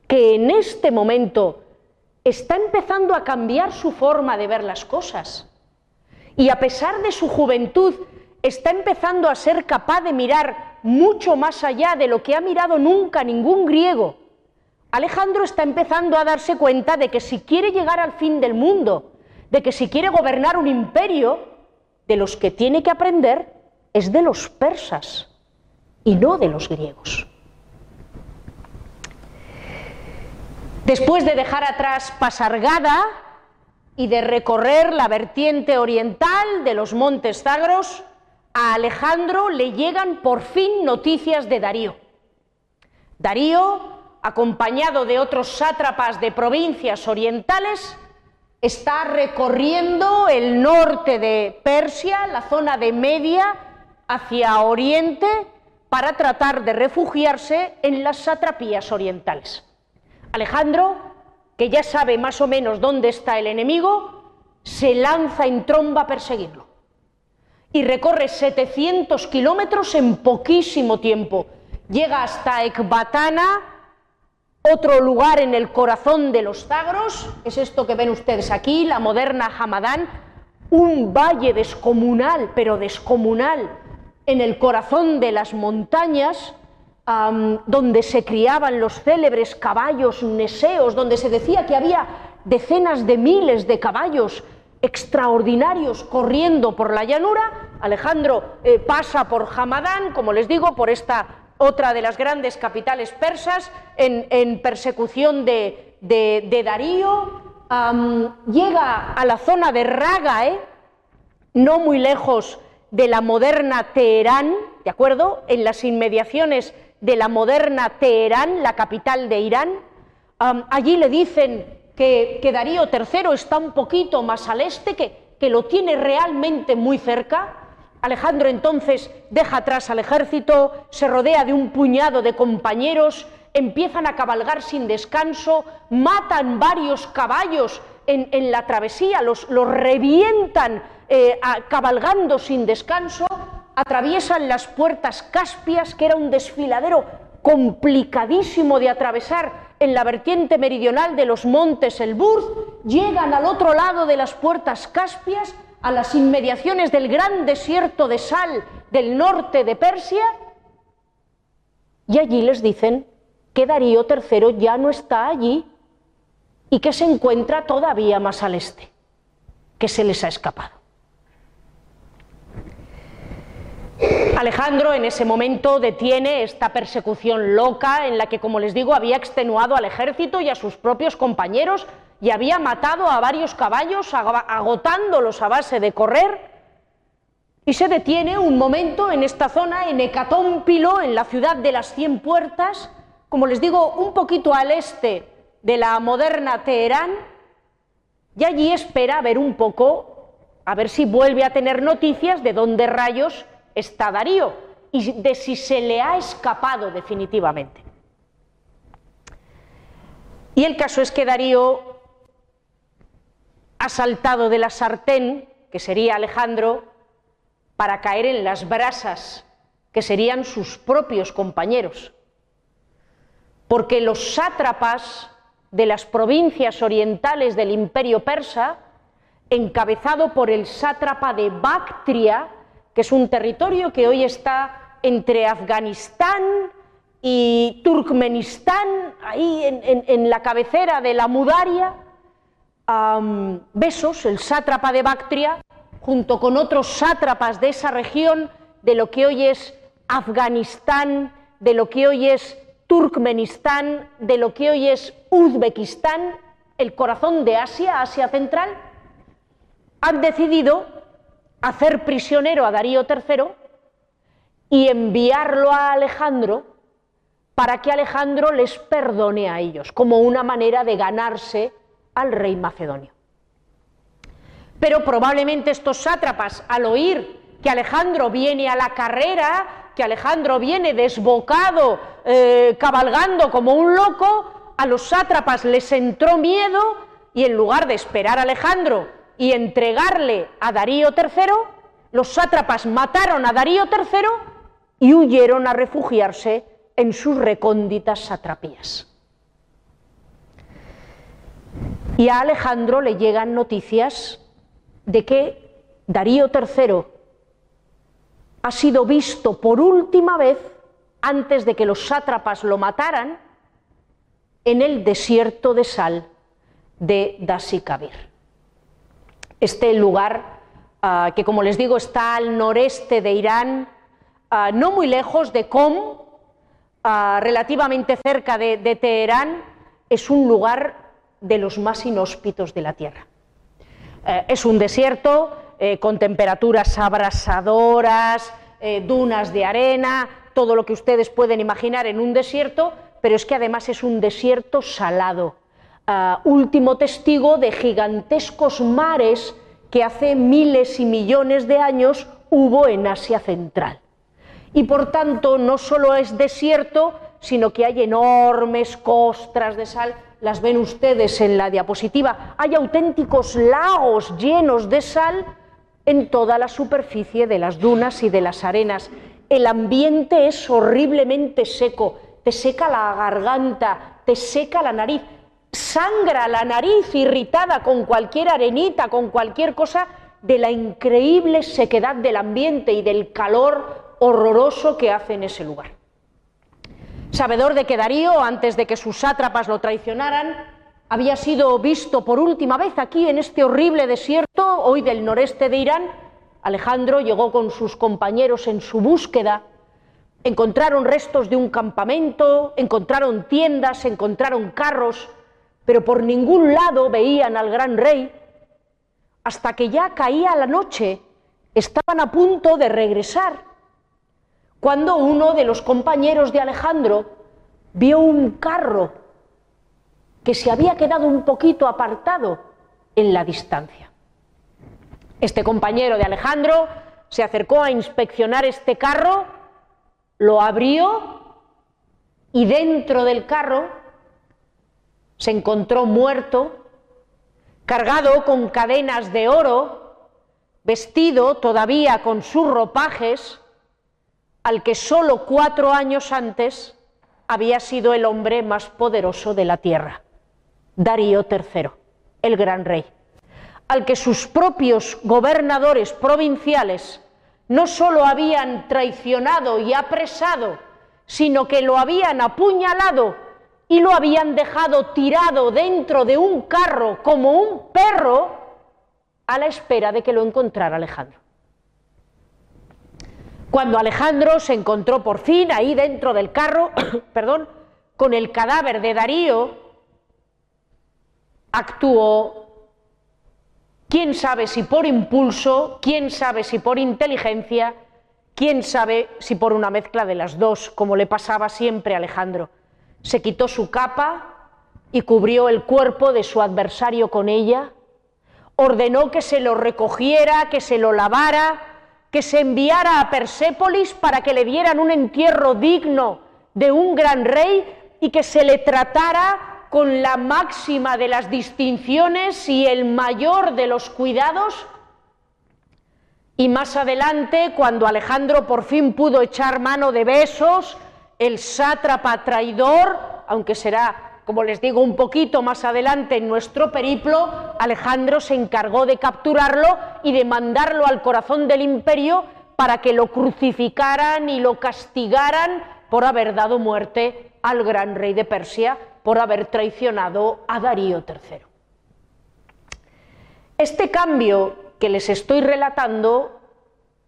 que en este momento está empezando a cambiar su forma de ver las cosas, y a pesar de su juventud, está empezando a ser capaz de mirar mucho más allá de lo que ha mirado nunca ningún griego. Alejandro está empezando a darse cuenta de que si quiere llegar al fin del mundo, de que si quiere gobernar un imperio, de los que tiene que aprender es de los persas y no de los griegos. Después de dejar atrás Pasargada y de recorrer la vertiente oriental de los montes Zagros, a Alejandro le llegan por fin noticias de Darío. Darío, acompañado de otros sátrapas de provincias orientales, está recorriendo el norte de Persia, la zona de Media, hacia Oriente, para tratar de refugiarse en las satrapías orientales. Alejandro, que ya sabe más o menos dónde está el enemigo, se lanza en tromba a perseguirlo. Y recorre 700 kilómetros en poquísimo tiempo. Llega hasta Ecbatana, otro lugar en el corazón de los Zagros, es esto que ven ustedes aquí, la moderna Hamadán, un valle descomunal, pero descomunal, en el corazón de las montañas, donde se criaban los célebres caballos neseos, donde se decía que había decenas de miles de caballos extraordinarios corriendo por la llanura Alejandro eh, pasa por Hamadán, como les digo, por esta otra de las grandes capitales persas, en, persecución de, Darío, llega a la zona de Ragae, no muy lejos de la moderna Teherán, ¿de acuerdo? En las inmediaciones de la moderna Teherán, la capital de Irán. allí le dicen que, Darío III está un poquito más al este, que, que lo tiene realmente muy cerca. Alejandro entonces deja atrás al ejército, se rodea de un puñado de compañeros, empiezan a cabalgar sin descanso, matan varios caballos en, la travesía, los, revientan eh, cabalgando sin descanso, atraviesan las puertas Caspias, que era un desfiladero complicadísimo de atravesar en la vertiente meridional de los montes Elburz, llegan al otro lado de las puertas Caspias, a las inmediaciones del gran desierto de sal del norte de Persia, y allí les dicen que Darío III ya no está allí y que se encuentra todavía más al este, que se les ha escapado. Alejandro en ese momento detiene esta persecución loca en la que, como les digo, había extenuado al ejército y a sus propios compañeros y había matado a varios caballos agotándolos a base de correr. Y se detiene un momento en esta zona, en Hecatómpilo, en la ciudad de las Cien Puertas, como les digo, un poquito al este de la moderna Teherán, y allí espera a ver un poco, a ver si vuelve a tener noticias de dónde rayos está Darío y de si se le ha escapado definitivamente. Y el caso es que Darío ha saltado de la sartén, que sería Alejandro, para caer en las brasas, que serían sus propios compañeros. Porque los sátrapas de las provincias orientales del imperio persa, encabezado por el sátrapa de Bactria, que es un territorio que hoy está entre Afganistán y Turkmenistán, ahí en, la cabecera de la Mudaria, Besos, el sátrapa de Bactria, junto con otros sátrapas de esa región, de lo que hoy es Afganistán, de lo que hoy es Turkmenistán, de lo que hoy es Uzbekistán, el corazón de Asia, Asia Central, han decidido hacer prisionero a Darío III y enviarlo a Alejandro para que Alejandro les perdone a ellos, como una manera de ganarse al rey macedonio. Pero probablemente estos sátrapas, al oír que Alejandro viene a la carrera, que Alejandro viene desbocado, eh, cabalgando como un loco, a los sátrapas les entró miedo y en lugar de esperar a Alejandro y entregarle a Darío III, los sátrapas mataron a Darío III y huyeron a refugiarse en sus recónditas satrapías. Y a Alejandro le llegan noticias de que Darío III ha sido visto por última vez antes de que los sátrapas lo mataran en el desierto de sal de Dasikabir este lugar ah, que, como les digo, está al noreste de Irán, ah, no muy lejos de Qom, ah, relativamente cerca de, Teherán, es un lugar de los más inhóspitos de la Tierra. Eh, es un desierto eh, con temperaturas abrasadoras, eh, dunas de arena, todo lo que ustedes pueden imaginar en un desierto, pero es que además es un desierto salado último testigo de gigantescos mares que hace miles y millones de años hubo en Asia Central. Y por tanto no solo es desierto, sino que hay enormes costras de sal, las ven ustedes en la diapositiva, hay auténticos lagos llenos de sal en toda la superficie de las dunas y de las arenas. El ambiente es horriblemente seco, te seca la garganta, te seca la nariz, sangra la nariz irritada con cualquier arenita, con cualquier cosa, de la increíble sequedad del ambiente y del calor horroroso que hace en ese lugar. Sabedor de que Darío, antes de que sus sátrapas lo traicionaran, había sido visto por última vez aquí en este horrible desierto, hoy del noreste de Irán, Alejandro llegó con sus compañeros en su búsqueda, encontraron restos de un campamento, encontraron tiendas, encontraron carros, pero por ningún lado veían al gran rey, hasta que ya caía la noche, estaban a punto de regresar, cuando uno de los compañeros de Alejandro vio un carro que se había quedado un poquito apartado en la distancia. Este compañero de Alejandro se acercó a inspeccionar este carro, lo abrió y dentro del carro se encontró muerto, cargado con cadenas de oro, vestido todavía con sus ropajes, al que solo cuatro años antes había sido el hombre más poderoso de la tierra. Darío III, el gran rey, al que sus propios gobernadores provinciales no solo habían traicionado y apresado, sino que lo habían apuñalado y lo habían dejado tirado dentro de un carro como un perro a la espera de que lo encontrara Alejandro. Cuando Alejandro se encontró por fin ahí dentro del carro, perdón, con el cadáver de Darío, actuó, quién sabe si por impulso, quién sabe si por inteligencia, quién sabe si por una mezcla de las dos, como le pasaba siempre a Alejandro. Se quitó su capa y cubrió el cuerpo de su adversario con ella, ordenó que se lo recogiera, que se lo lavara, que se enviara a Persépolis para que le dieran un entierro digno de un gran rey y que se le tratara con la máxima de las distinciones y el mayor de los cuidados. Y más adelante, cuando Alejandro por fin pudo echar mano de besos, el sátrapa traidor, aunque será, como les digo, un poquito más adelante en nuestro periplo, Alejandro se encargó de capturarlo y de mandarlo al corazón del imperio para que lo crucificaran y lo castigaran por haber dado muerte al gran rey de Persia, por haber traicionado a Darío III. Este cambio que les estoy relatando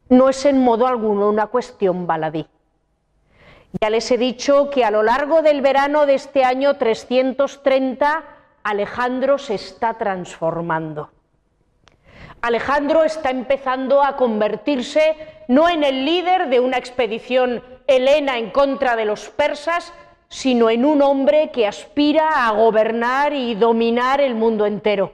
no es en modo alguno una cuestión baladí. Ya les he dicho que a lo largo del verano de este año 330 Alejandro se está transformando. Alejandro está empezando a convertirse no en el líder de una expedición helena en contra de los persas, sino en un hombre que aspira a gobernar y dominar el mundo entero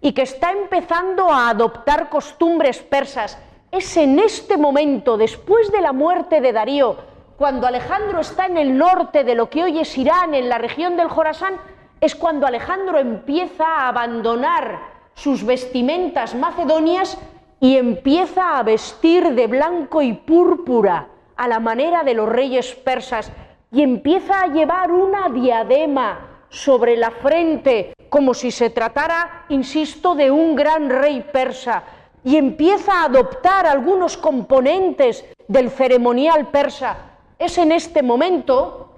y que está empezando a adoptar costumbres persas. Es en este momento, después de la muerte de Darío, cuando Alejandro está en el norte de lo que hoy es Irán, en la región del Jorasán, es cuando Alejandro empieza a abandonar sus vestimentas macedonias y empieza a vestir de blanco y púrpura a la manera de los reyes persas y empieza a llevar una diadema sobre la frente, como si se tratara, insisto, de un gran rey persa, y empieza a adoptar algunos componentes del ceremonial persa. Es en este momento,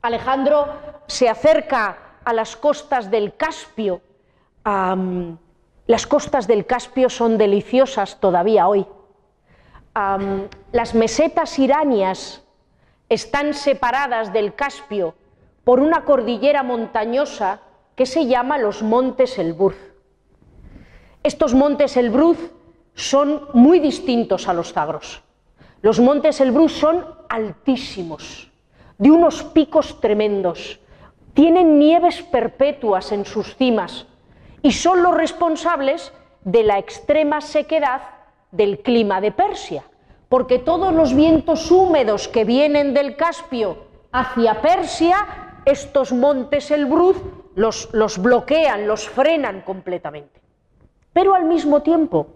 Alejandro se acerca a las costas del Caspio. las costas del Caspio son deliciosas todavía hoy. las mesetas iranias están separadas del Caspio por una cordillera montañosa que se llama los Montes Elbruz. Estos Montes Elbruz son muy distintos a los Zagros. Los Montes Elbruz son altísimos, de unos picos tremendos, tienen nieves perpetuas en sus cimas y son los responsables de la extrema sequedad del clima de Persia porque todos los vientos húmedos que vienen del Caspio hacia Persia, estos montes Elbruz los, los bloquean, los frenan completamente. Pero al mismo tiempo,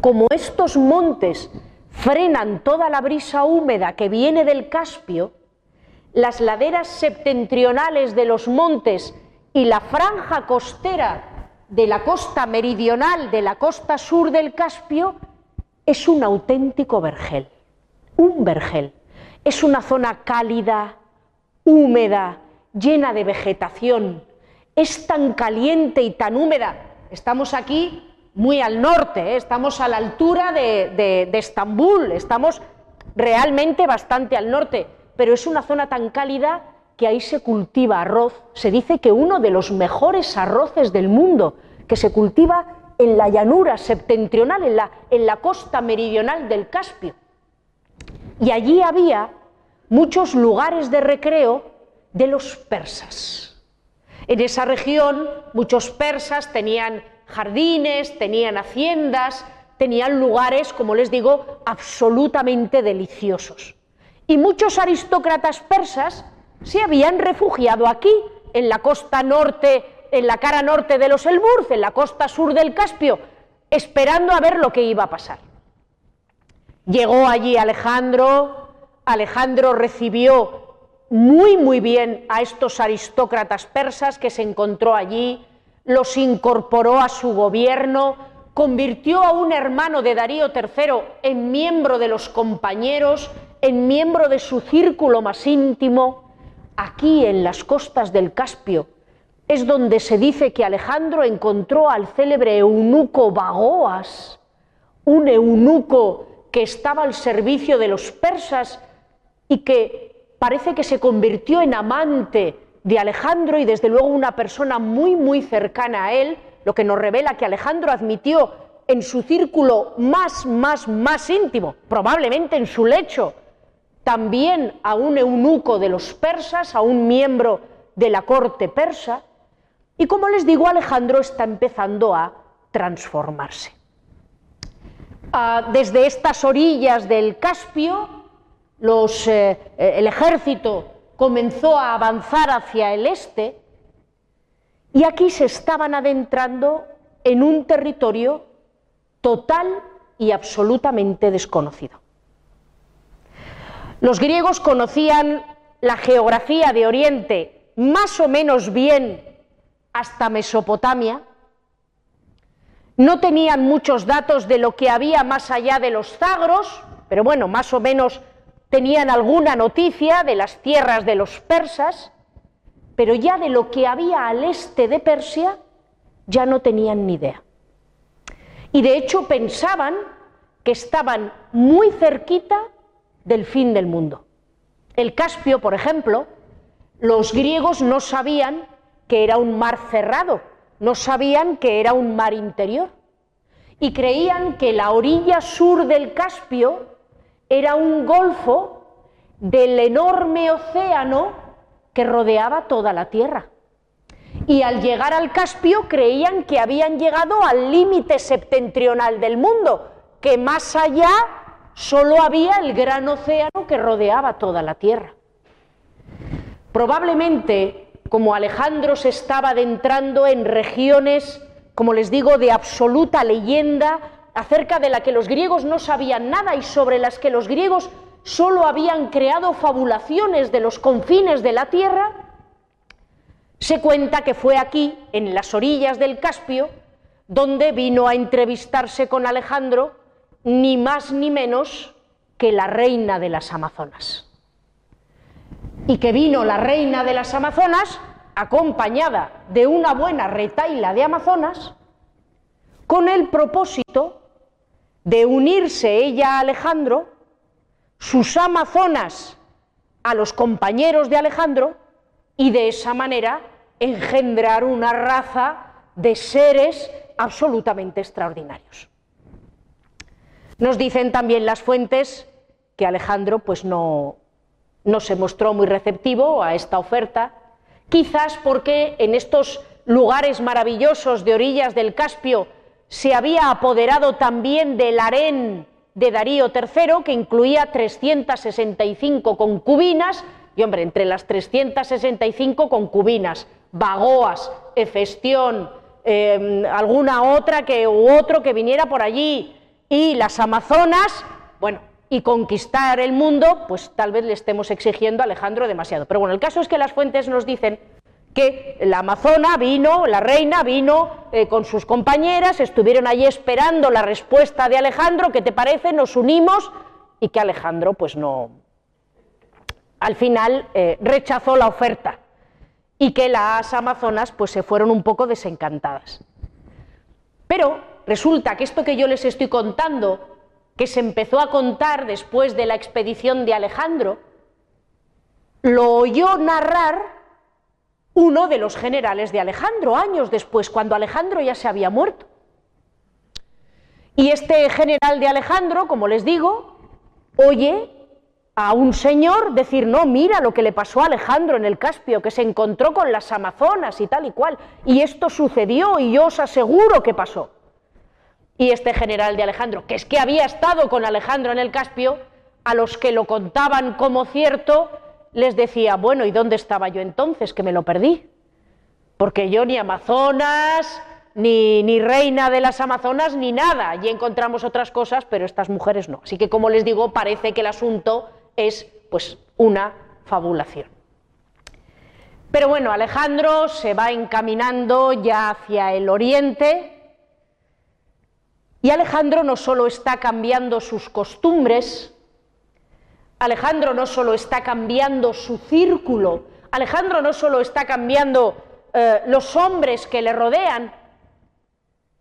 como estos montes frenan toda la brisa húmeda que viene del Caspio, las laderas septentrionales de los montes y la franja costera de la costa meridional de la costa sur del Caspio es un auténtico vergel, un vergel. Es una zona cálida, húmeda, llena de vegetación. Es tan caliente y tan húmeda. Estamos aquí muy al norte, ¿eh? estamos a la altura de, Estambul, estamos realmente bastante al norte, pero es una zona tan cálida que ahí se cultiva arroz. Se dice que uno de los mejores arroces del mundo, que se cultiva en la llanura septentrional, en la costa meridional del Caspio. Y allí había muchos lugares de recreo de los persas. En esa región muchos persas tenían jardines, tenían haciendas, tenían lugares, como les digo, absolutamente deliciosos. Y muchos aristócratas persas se habían refugiado aquí, en la costa norte, en la cara norte de los Elburz, en la costa sur del Caspio, esperando a ver lo que iba a pasar. Llegó allí Alejandro, Alejandro recibió muy, muy bien a estos aristócratas persas que se encontró allí, los incorporó a su gobierno, convirtió a un hermano de Darío III en miembro de los compañeros, en miembro de su círculo más íntimo, aquí en las costas del Caspio, es donde se dice que Alejandro encontró al célebre eunuco Bagoas, un eunuco que estaba al servicio de los persas y que parece que se convirtió en amante de Alejandro y desde luego una persona muy muy cercana a él, lo que nos revela que Alejandro admitió en su círculo más, más, más íntimo, probablemente en su lecho, también a un eunuco de los persas, a un miembro de la corte persa, y como les digo, Alejandro está empezando a transformarse. Ah, desde estas orillas del Caspio, los, eh, el ejército comenzó a avanzar hacia el este y aquí se estaban adentrando en un territorio total y absolutamente desconocido. Los griegos conocían la geografía de Oriente más o menos bien hasta Mesopotamia, no tenían muchos datos de lo que había más allá de los Zagros, pero bueno, más o menos tenían alguna noticia de las tierras de los persas, pero ya de lo que había al este de Persia ya no tenían ni idea. Y de hecho pensaban que estaban muy cerquita del fin del mundo. El Caspio, por ejemplo, los griegos no sabían que era un mar cerrado, no sabían que era un mar interior y creían que la orilla sur del Caspio era un golfo del enorme océano que rodeaba toda la Tierra. Y al llegar al Caspio creían que habían llegado al límite septentrional del mundo, que más allá solo había el gran océano que rodeaba toda la tierra. Probablemente, como Alejandro se estaba adentrando en regiones, como les digo, de absoluta leyenda, acerca de la que los griegos no sabían nada y sobre las que los griegos solo habían creado fabulaciones de los confines de la tierra, se cuenta que fue aquí, en las orillas del Caspio, donde vino a entrevistarse con Alejandro ni más ni menos que la reina de las Amazonas. Y que vino la reina de las Amazonas acompañada de una buena retaila de Amazonas con el propósito de unirse ella a Alejandro, sus Amazonas a los compañeros de Alejandro y de esa manera engendrar una raza de seres absolutamente extraordinarios. Nos dicen también las fuentes que Alejandro pues no, no se mostró muy receptivo a esta oferta, quizás porque en estos lugares maravillosos de orillas del Caspio se había apoderado también del harén de Darío III, que incluía 365 concubinas, y hombre, entre las 365 concubinas, Bagoas, Efestión, eh, alguna otra que, u otro que viniera por allí, y las Amazonas, bueno, y conquistar el mundo, pues tal vez le estemos exigiendo a Alejandro demasiado. Pero bueno, el caso es que las fuentes nos dicen que la Amazona vino, la reina vino eh, con sus compañeras, estuvieron allí esperando la respuesta de Alejandro, ¿qué te parece? Nos unimos y que Alejandro pues no, al final eh, rechazó la oferta y que las Amazonas pues se fueron un poco desencantadas. Pero resulta que esto que yo les estoy contando, que se empezó a contar después de la expedición de Alejandro, lo oyó narrar uno de los generales de Alejandro, años después, cuando Alejandro ya se había muerto. Y este general de Alejandro, como les digo, oye a un señor decir, no, mira lo que le pasó a Alejandro en el Caspio, que se encontró con las Amazonas y tal y cual, y esto sucedió y yo os aseguro que pasó. Y este general de Alejandro, que es que había estado con Alejandro en el Caspio, a los que lo contaban como cierto, les decía, bueno, ¿y dónde estaba yo entonces que me lo perdí? Porque yo ni Amazonas, ni, ni, reina de las Amazonas, ni nada. Allí encontramos otras cosas, pero estas mujeres no. Así que, como les digo, parece que el asunto es pues una fabulación. Pero bueno, Alejandro se va encaminando ya hacia el oriente y Alejandro no solo está cambiando sus costumbres, Alejandro no solo está cambiando su círculo, Alejandro no solo está cambiando eh, los hombres que le rodean,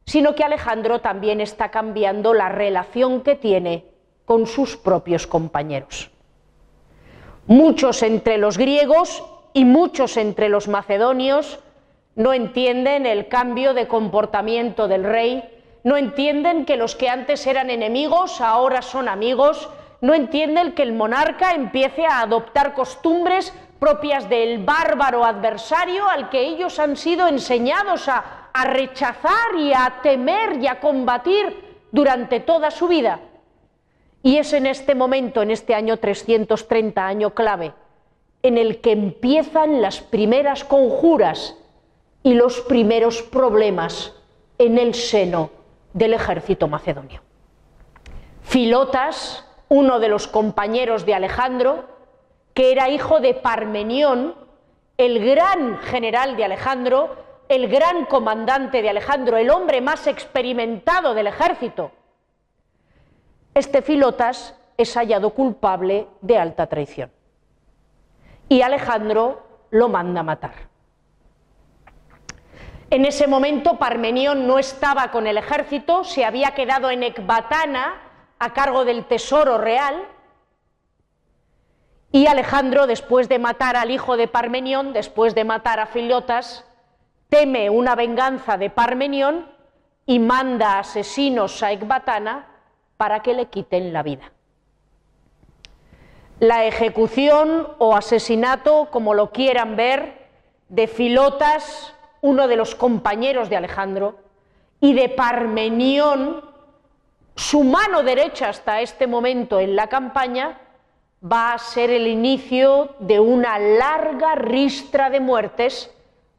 sino que Alejandro también está cambiando la relación que tiene con sus propios compañeros. Muchos entre los griegos y muchos entre los macedonios no entienden el cambio de comportamiento del rey, no entienden que los que antes eran enemigos ahora son amigos, no entienden que el monarca empiece a adoptar costumbres propias del bárbaro adversario al que ellos han sido enseñados a rechazar y a temer y a combatir durante toda su vida. Y es en este momento, en este año 330, año clave, en el que empiezan las primeras conjuras y los primeros problemas en el seno del ejército macedonio. Filotas, uno de los compañeros de Alejandro, que era hijo de Parmenión, el gran general de Alejandro, el gran comandante de Alejandro, el hombre más experimentado del ejército, este Filotas es hallado culpable de alta traición. Y Alejandro lo manda matar. En ese momento Parmenión no estaba con el ejército, se había quedado en Ecbatana a cargo del tesoro real. Y Alejandro, después de matar al hijo de Parmenión, después de matar a Filotas, teme una venganza de Parmenión y manda asesinos a Ecbatana para que le quiten la vida. La ejecución o asesinato, como lo quieran ver, de Filotas, uno de los compañeros de Alejandro, y de Parmenión, su mano derecha hasta este momento en la campaña, va a ser el inicio de una larga ristra de muertes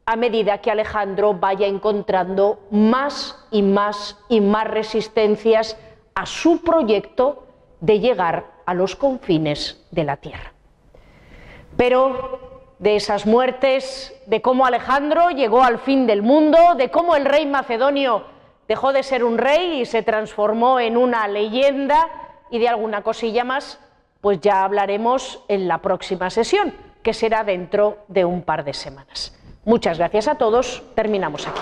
a medida que Alejandro vaya encontrando más y más y más resistencias a su proyecto de llegar a los confines de la tierra. Pero de esas muertes, de cómo Alejandro llegó al fin del mundo, de cómo el rey macedonio dejó de ser un rey y se transformó en una leyenda y de alguna cosilla más, pues ya hablaremos en la próxima sesión, que será dentro de un par de semanas. Muchas gracias a todos, terminamos aquí.